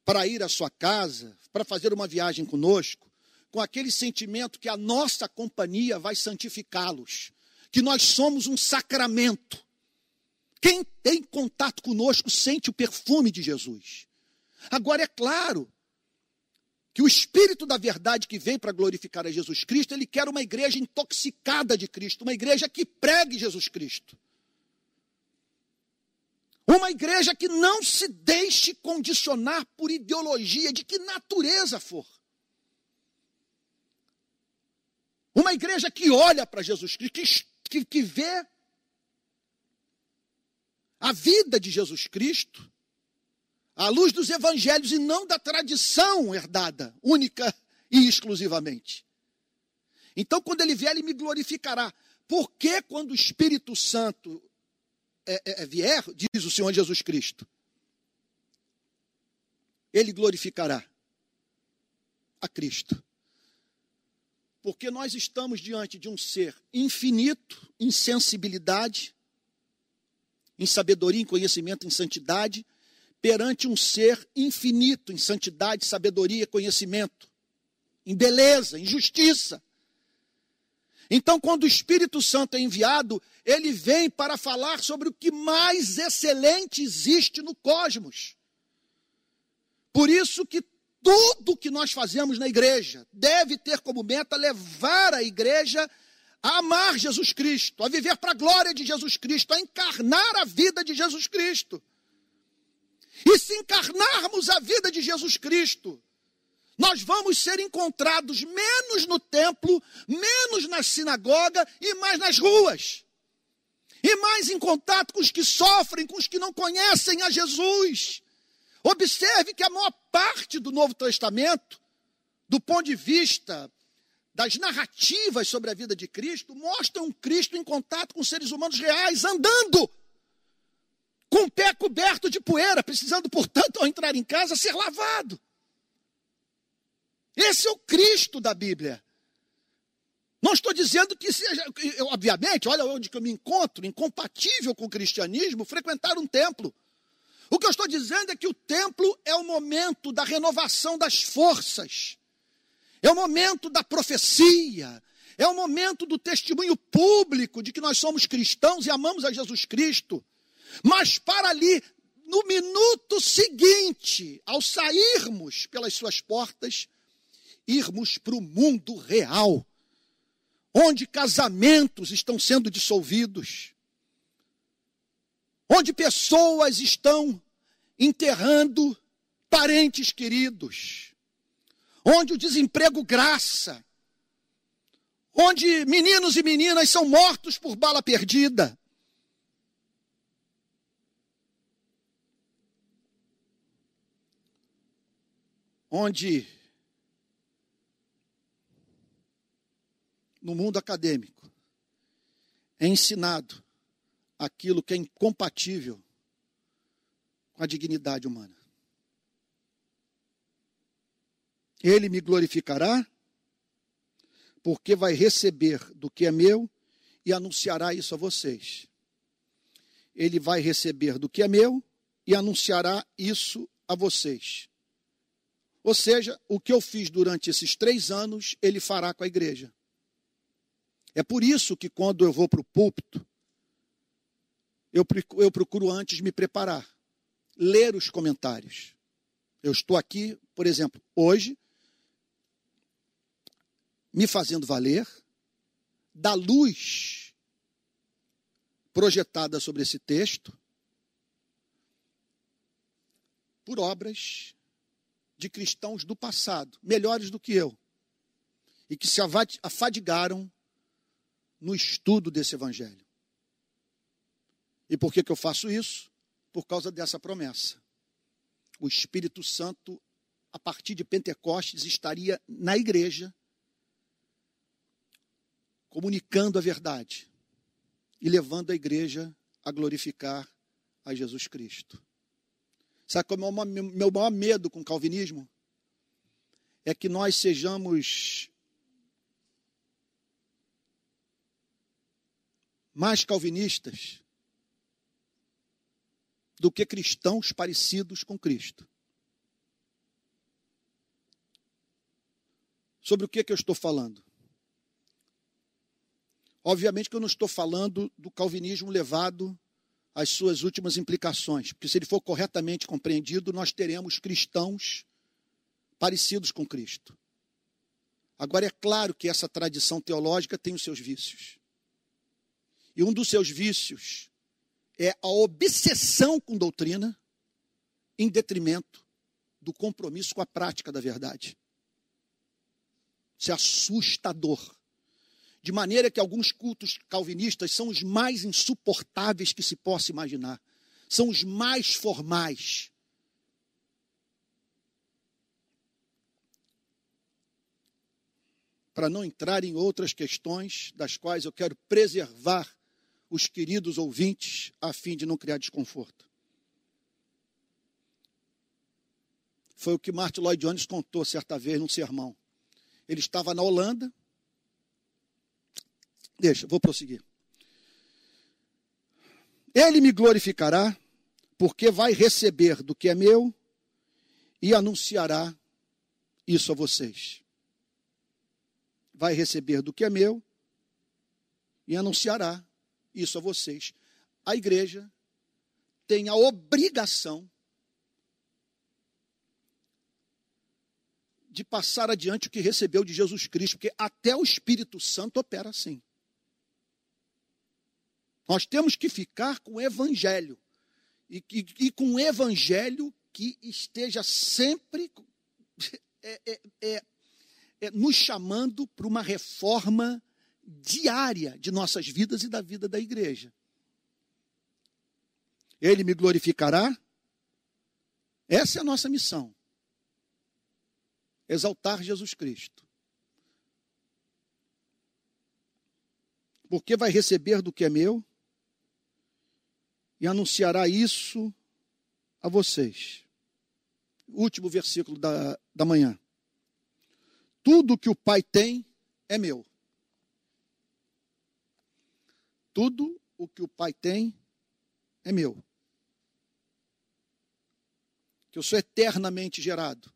para ir à sua casa, para fazer uma viagem conosco, com aquele sentimento que a nossa companhia vai santificá-los, que nós somos um sacramento. Quem tem contato conosco sente o perfume de Jesus. Agora, é claro que o Espírito da verdade que vem para glorificar a Jesus Cristo, ele quer uma igreja intoxicada de Cristo, uma igreja que pregue Jesus Cristo. Uma igreja que não se deixe condicionar por ideologia de que natureza for. Uma igreja que olha para Jesus Cristo, que, que, que vê a vida de Jesus Cristo à luz dos evangelhos e não da tradição herdada, única e exclusivamente. Então, quando ele vier, ele me glorificará. Porque quando o Espírito Santo é, é, é, vier, diz o Senhor Jesus Cristo, ele glorificará a Cristo. Porque nós estamos diante de um ser infinito em sensibilidade, em sabedoria, em conhecimento, em santidade, perante um ser infinito em santidade, sabedoria, conhecimento, em beleza, em justiça. Então, quando o Espírito Santo é enviado, ele vem para falar sobre o que mais excelente existe no cosmos. Por isso que tudo que nós fazemos na igreja deve ter como meta levar a igreja a amar Jesus Cristo, a viver para a glória de Jesus Cristo, a encarnar a vida de Jesus Cristo. E se encarnarmos a vida de Jesus Cristo, nós vamos ser encontrados menos no templo, menos na sinagoga e mais nas ruas. E mais em contato com os que sofrem, com os que não conhecem a Jesus. Observe que a maior parte do Novo Testamento, do ponto de vista das narrativas sobre a vida de Cristo, mostra um Cristo em contato com seres humanos reais, andando, com o pé coberto de poeira, precisando, portanto, ao entrar em casa, ser lavado. Esse é o Cristo da Bíblia. Não estou dizendo que seja, obviamente, olha onde que eu me encontro, incompatível com o cristianismo, frequentar um templo. O que eu estou dizendo é que o templo é o momento da renovação das forças, é o momento da profecia, é o momento do testemunho público de que nós somos cristãos e amamos a Jesus Cristo. Mas para ali, no minuto seguinte, ao sairmos pelas suas portas, irmos para o mundo real, onde casamentos estão sendo dissolvidos, onde pessoas estão enterrando parentes queridos, onde o desemprego graça, onde meninos e meninas são mortos por bala perdida. Onde no mundo acadêmico é ensinado aquilo que é incompatível com a dignidade humana. Ele me glorificará, porque vai receber do que é meu e anunciará isso a vocês. Ele vai receber do que é meu e anunciará isso a vocês. Ou seja, o que eu fiz durante esses três anos, ele fará com a igreja. É por isso que quando eu vou para o púlpito, eu, procuro antes me preparar, ler os comentários. Eu estou aqui, por exemplo, hoje, me fazendo valer da luz projetada sobre esse texto por obras de cristãos do passado, melhores do que eu, e que se afadigaram no estudo desse evangelho. E por que, que eu faço isso? Por causa dessa promessa. O Espírito Santo, a partir de Pentecostes, estaria na igreja, comunicando a verdade e levando a igreja a glorificar a Jesus Cristo. Sabe qual é o meu maior medo com o calvinismo? É que nós sejamos mais calvinistas do que cristãos parecidos com Cristo. Sobre o que, que eu estou falando? Obviamente que eu não estou falando do calvinismo levado às suas últimas implicações, porque se ele for corretamente compreendido, nós teremos cristãos parecidos com Cristo. Agora, é claro que essa tradição teológica tem os seus vícios. E um dos seus vícios é a obsessão com doutrina em detrimento do compromisso com a prática da verdade. Isso é assustador. De maneira que alguns cultos calvinistas são os mais insuportáveis que se possa imaginar. São os mais formais. Para não entrar em outras questões das quais eu quero preservar os queridos ouvintes, a fim de não criar desconforto. Foi o que Martin Lloyd Jones contou certa vez num sermão. Ele estava na Holanda. Deixa, vou prosseguir. Ele me glorificará, porque vai receber do que é meu e anunciará isso a vocês. Vai receber do que é meu e anunciará isso a vocês. A igreja tem a obrigação de passar adiante o que recebeu de Jesus Cristo, porque até o Espírito Santo opera assim. Nós temos que ficar com o evangelho. E, e, e com o evangelho que esteja sempre é, é, é, é nos chamando para uma reforma diária de nossas vidas e da vida da igreja. Ele me glorificará. Essa é a nossa missão. Exaltar Jesus Cristo. Porque vai receber do que é meu e anunciará isso a vocês. Último versículo da, da manhã. Tudo que o Pai tem é meu. Tudo o que o Pai tem é meu. Que eu sou eternamente gerado.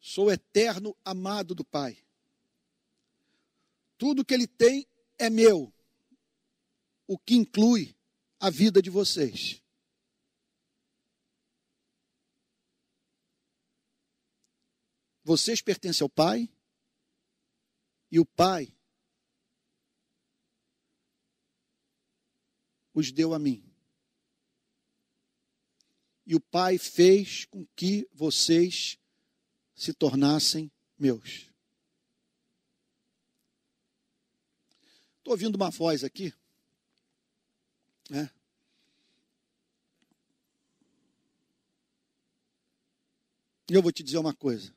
Sou eterno amado do Pai. Tudo que Ele tem é meu, o que inclui a vida de vocês. Vocês pertencem ao Pai e o Pai os deu a mim. E o Pai fez com que vocês se tornassem meus. Estou ouvindo uma voz aqui. Né? E eu vou te dizer uma coisa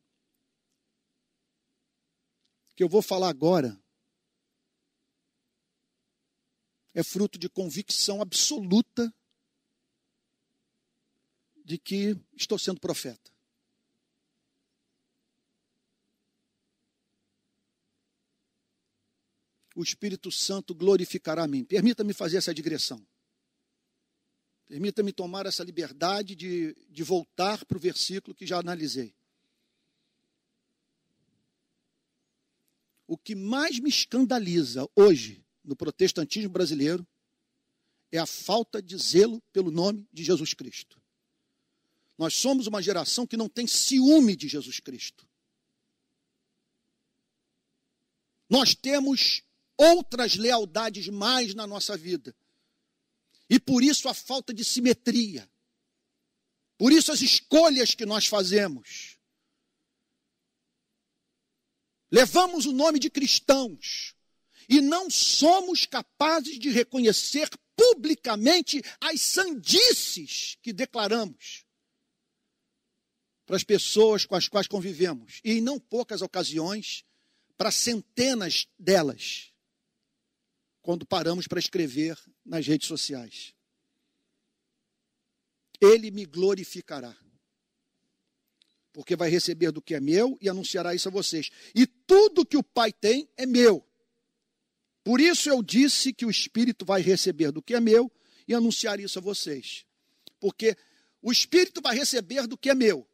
que eu vou falar agora é fruto de convicção absoluta de que estou sendo profeta. O Espírito Santo glorificará a mim. Permita-me fazer essa digressão. Permita-me tomar essa liberdade de, de voltar para o versículo que já analisei. o que mais me escandaliza hoje no protestantismo brasileiro é a falta de zelo pelo nome de Jesus Cristo. Nós somos uma geração que não tem ciúme de Jesus Cristo. Nós temos outras lealdades mais na nossa vida. E por isso a falta de simetria. Por isso as escolhas que nós fazemos. Levamos o nome de cristãos e não somos capazes de reconhecer publicamente as sandices que declaramos para as pessoas com as quais convivemos, e em não poucas ocasiões, para centenas delas, quando paramos para escrever nas redes sociais. Ele me glorificará porque vai receber do que é meu e anunciará isso a vocês. E tudo que o Pai tem é meu. Por isso eu disse que o Espírito vai receber do que é meu e anunciar isso a vocês. Porque o Espírito vai receber do que é meu.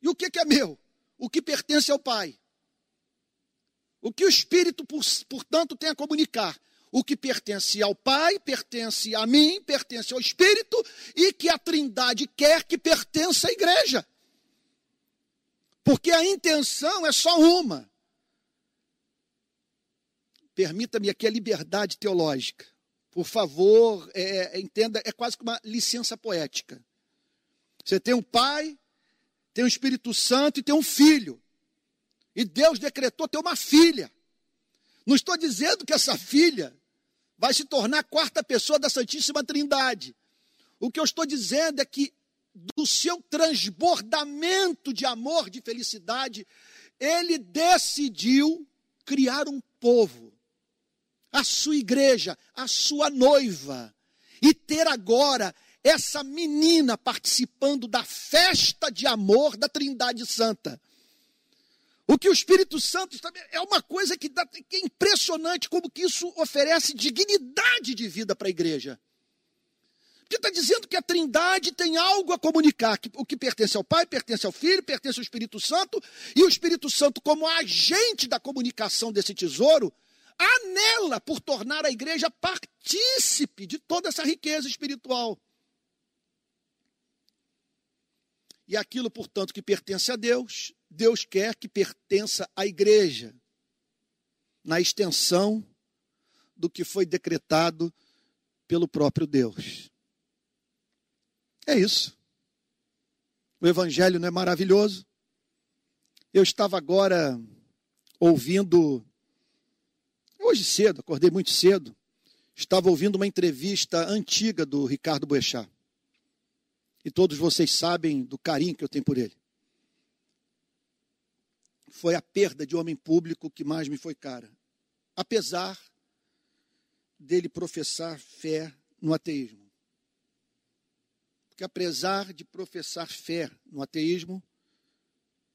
E o que é meu? O que pertence ao Pai. O que o Espírito, portanto, tem a comunicar. O que pertence ao Pai, pertence a mim, pertence ao Espírito, e que a Trindade quer que pertença à igreja. Porque a intenção é só uma. Permita-me aqui a liberdade teológica. Por favor, é, é, entenda, é quase que uma licença poética. Você tem um pai, tem um Espírito Santo e tem um filho. E Deus decretou ter uma filha. Não estou dizendo que essa filha vai se tornar a quarta pessoa da Santíssima Trindade. O que eu estou dizendo é que do seu transbordamento de amor, de felicidade, ele decidiu criar um povo, a sua igreja, a sua noiva, e ter agora essa menina participando da festa de amor da Trindade Santa. O que o Espírito Santo é uma coisa que, dá, que é impressionante como que isso oferece dignidade de vida para a igreja. Porque está dizendo que a Trindade tem algo a comunicar. Que o que pertence ao Pai, pertence ao Filho, pertence ao Espírito Santo, e o Espírito Santo, como agente da comunicação desse tesouro, anela por tornar a igreja partícipe de toda essa riqueza espiritual. E aquilo, portanto, que pertence a Deus, Deus quer que pertença à igreja, na extensão do que foi decretado pelo próprio Deus. É isso. O Evangelho não é maravilhoso? Eu estava agora ouvindo, hoje cedo, acordei muito cedo, estava ouvindo uma entrevista antiga do Ricardo Boechat. E todos vocês sabem do carinho que eu tenho por ele. Foi a perda de homem público que mais me foi cara. Apesar dele professar fé no ateísmo. Porque apesar de professar fé no ateísmo,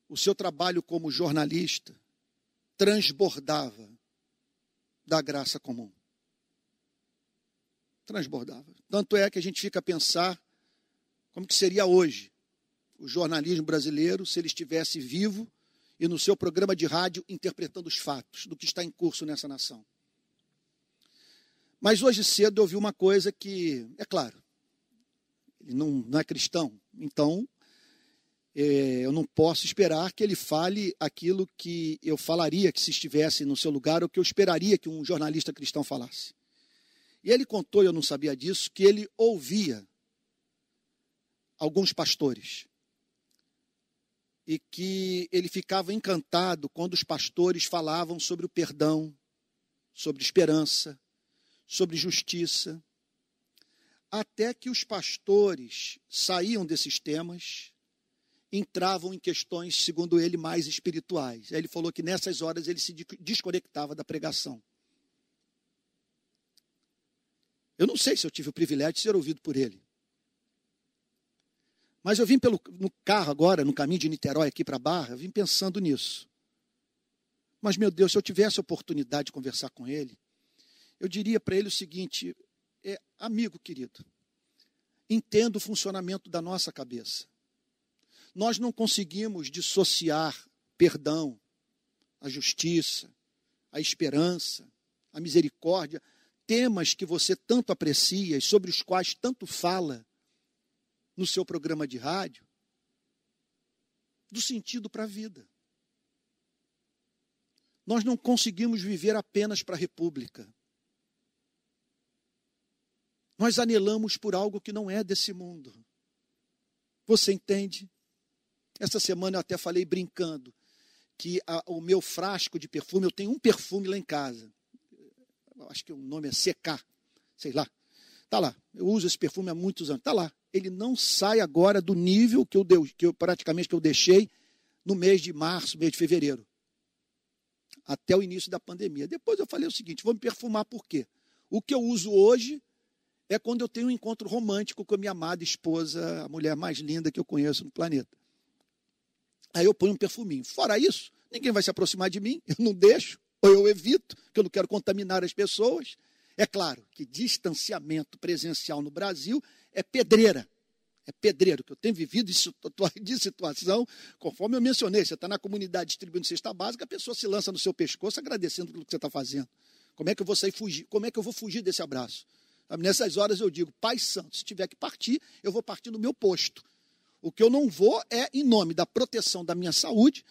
o seu trabalho como jornalista transbordava da graça comum. Transbordava. Tanto é que a gente fica a pensar como que seria hoje o jornalismo brasileiro se ele estivesse vivo e no seu programa de rádio interpretando os fatos do que está em curso nessa nação. Mas hoje cedo eu ouvi uma coisa que, é claro, ele não, não é cristão, então é, eu não posso esperar que ele fale aquilo que eu falaria que se estivesse no seu lugar, ou que eu esperaria que um jornalista cristão falasse. E ele contou, eu não sabia disso, que ele ouvia alguns pastores. E que ele ficava encantado quando os pastores falavam sobre o perdão, sobre esperança, sobre justiça. Até que os pastores saíam desses temas, entravam em questões, segundo ele, mais espirituais. Ele falou que nessas horas ele se desconectava da pregação. Eu não sei se eu tive o privilégio de ser ouvido por ele. Mas eu vim pelo, no carro agora, no caminho de Niterói aqui para Barra, eu vim pensando nisso. Mas, meu Deus, se eu tivesse a oportunidade de conversar com ele, eu diria para ele o seguinte: é, amigo querido, entenda o funcionamento da nossa cabeça. Nós não conseguimos dissociar perdão, a justiça, a esperança, a misericórdia, temas que você tanto aprecia e sobre os quais tanto fala, no seu programa de rádio do sentido para a vida. Nós não conseguimos viver apenas para a República. Nós anelamos por algo que não é desse mundo. Você entende? Essa semana eu até falei brincando que a, o meu frasco de perfume, eu tenho um perfume lá em casa. Acho que o nome é CK, sei lá. Tá lá. Eu uso esse perfume há muitos anos. Tá lá ele não sai agora do nível que eu, deu, que eu praticamente que eu deixei no mês de março, mês de fevereiro, até o início da pandemia. Depois eu falei o seguinte: vou me perfumar por quê? O que eu uso hoje é quando eu tenho um encontro romântico com a minha amada esposa, a mulher mais linda que eu conheço no planeta. Aí eu ponho um perfuminho. Fora isso, ninguém vai se aproximar de mim, *laughs* eu não deixo, ou eu evito, porque eu não quero contaminar as pessoas. É claro que distanciamento presencial no Brasil é pedreira. É pedreiro, que eu tenho vivido de *laughs* situação, conforme eu mencionei, você está na comunidade distribuindo cesta básica, a pessoa se lança no seu pescoço agradecendo pelo que você está fazendo. Como é que eu vou sair fugir? Como é que eu vou fugir desse abraço? Nessas horas eu digo, Pai Santo, se tiver que partir, eu vou partir no meu posto. O que eu não vou é, em nome da proteção da minha saúde,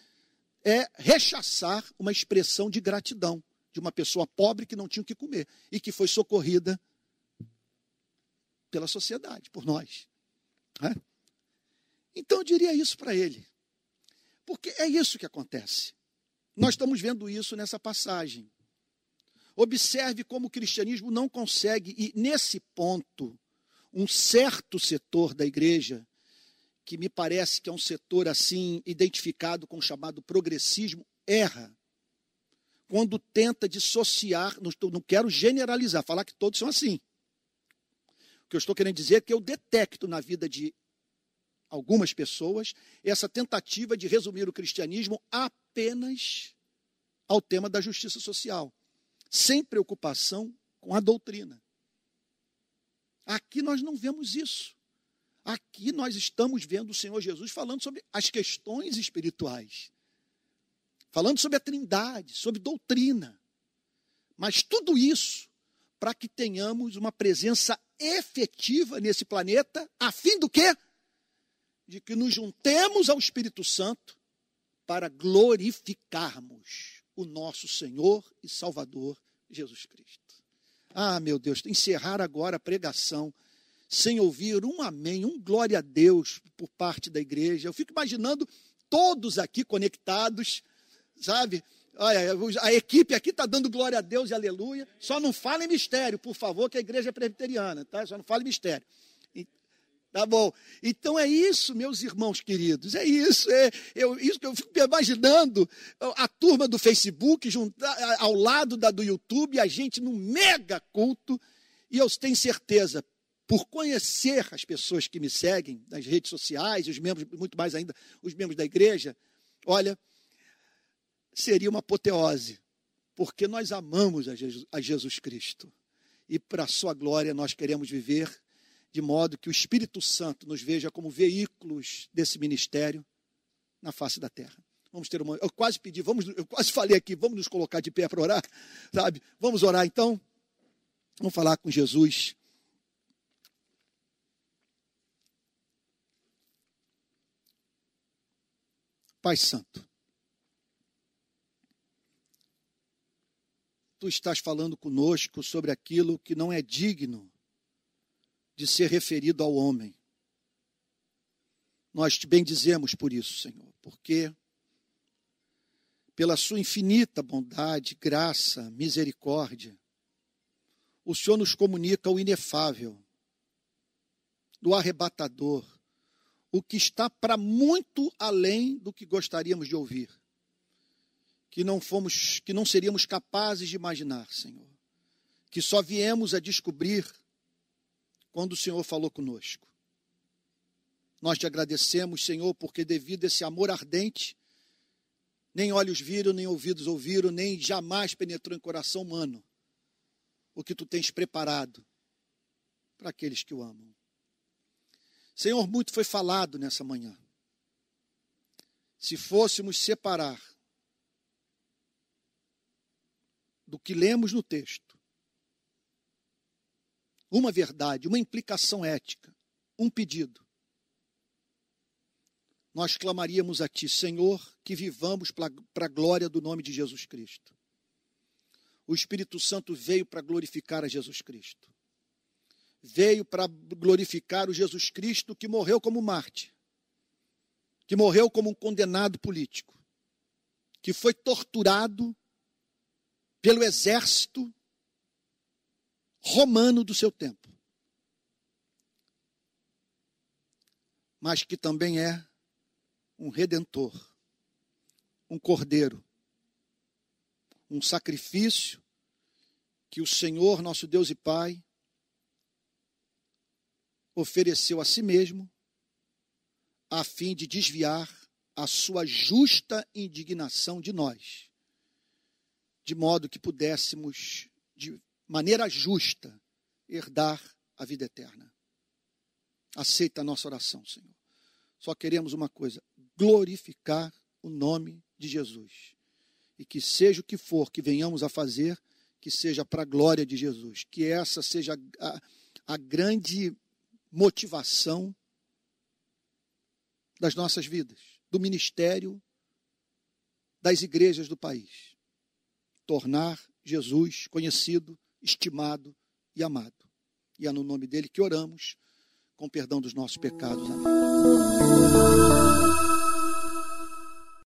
é rechaçar uma expressão de gratidão de uma pessoa pobre que não tinha o que comer e que foi socorrida pela sociedade, por nós. Né? Então eu diria isso para ele. Porque é isso que acontece. Nós estamos vendo isso nessa passagem. Observe como o cristianismo não consegue, e nesse ponto, um certo setor da igreja, que me parece que é um setor assim, identificado com o chamado progressismo, erra quando tenta dissociar, não, quero generalizar, falar que todos são assim. Que eu estou querendo dizer é que eu detecto na vida de algumas pessoas essa tentativa de resumir o cristianismo apenas ao tema da justiça social, sem preocupação com a doutrina. Aqui nós não vemos isso. Aqui nós estamos vendo o Senhor Jesus falando sobre as questões espirituais falando sobre a trindade, sobre doutrina. Mas tudo isso para que tenhamos uma presença efetiva nesse planeta, a fim do quê? de que nos juntemos ao Espírito Santo para glorificarmos o nosso Senhor e Salvador Jesus Cristo. Ah, meu Deus, encerrar agora a pregação sem ouvir um amém, um glória a Deus por parte da igreja. Eu fico imaginando todos aqui conectados, sabe? Olha, a equipe aqui está dando glória a Deus e aleluia. Só não fale mistério, por favor, que a igreja é presbiteriana, tá? Só não fale mistério. Tá bom. Então é isso, meus irmãos queridos. É isso. É eu, isso que eu fico imaginando a turma do Facebook juntar, ao lado da do YouTube, a gente num mega culto. E eu tenho certeza, por conhecer as pessoas que me seguem nas redes sociais, os membros, muito mais ainda, os membros da igreja, olha, seria uma apoteose, porque nós amamos a Jesus, a Jesus Cristo. E para a sua glória nós queremos viver de modo que o Espírito Santo nos veja como veículos desse ministério na face da terra. Vamos ter uma. Eu quase pedi, vamos, eu quase falei aqui, vamos nos colocar de pé para orar, *laughs* sabe? Vamos orar então. Vamos falar com Jesus. Pai Santo, Tu estás falando conosco sobre aquilo que não é digno de ser referido ao homem. Nós te bendizemos por isso, Senhor, porque pela sua infinita bondade, graça, misericórdia, o Senhor nos comunica o inefável, do arrebatador, o que está para muito além do que gostaríamos de ouvir, que não fomos, que não seríamos capazes de imaginar, Senhor, que só viemos a descobrir quando o Senhor falou conosco. Nós te agradecemos, Senhor, porque devido a esse amor ardente, nem olhos viram, nem ouvidos ouviram, nem jamais penetrou em coração humano o que tu tens preparado para aqueles que o amam. Senhor, muito foi falado nessa manhã. Se fôssemos separar do que lemos no texto, uma verdade, uma implicação ética, um pedido. Nós clamaríamos a Ti, Senhor, que vivamos para a glória do nome de Jesus Cristo. O Espírito Santo veio para glorificar a Jesus Cristo. Veio para glorificar o Jesus Cristo que morreu como Marte, que morreu como um condenado político, que foi torturado pelo exército romano do seu tempo. Mas que também é um redentor, um cordeiro, um sacrifício que o Senhor, nosso Deus e Pai, ofereceu a si mesmo, a fim de desviar a sua justa indignação de nós, de modo que pudéssemos, de maneira justa, herdar a vida eterna. Aceita a nossa oração, Senhor. Só queremos uma coisa: glorificar o nome de Jesus. E que seja o que for que venhamos a fazer, que seja para a glória de Jesus. Que essa seja a, a grande motivação das nossas vidas, do ministério, das igrejas do país. Tornar Jesus conhecido estimado e amado. E é no nome dele que oramos, com perdão dos nossos pecados. Amém.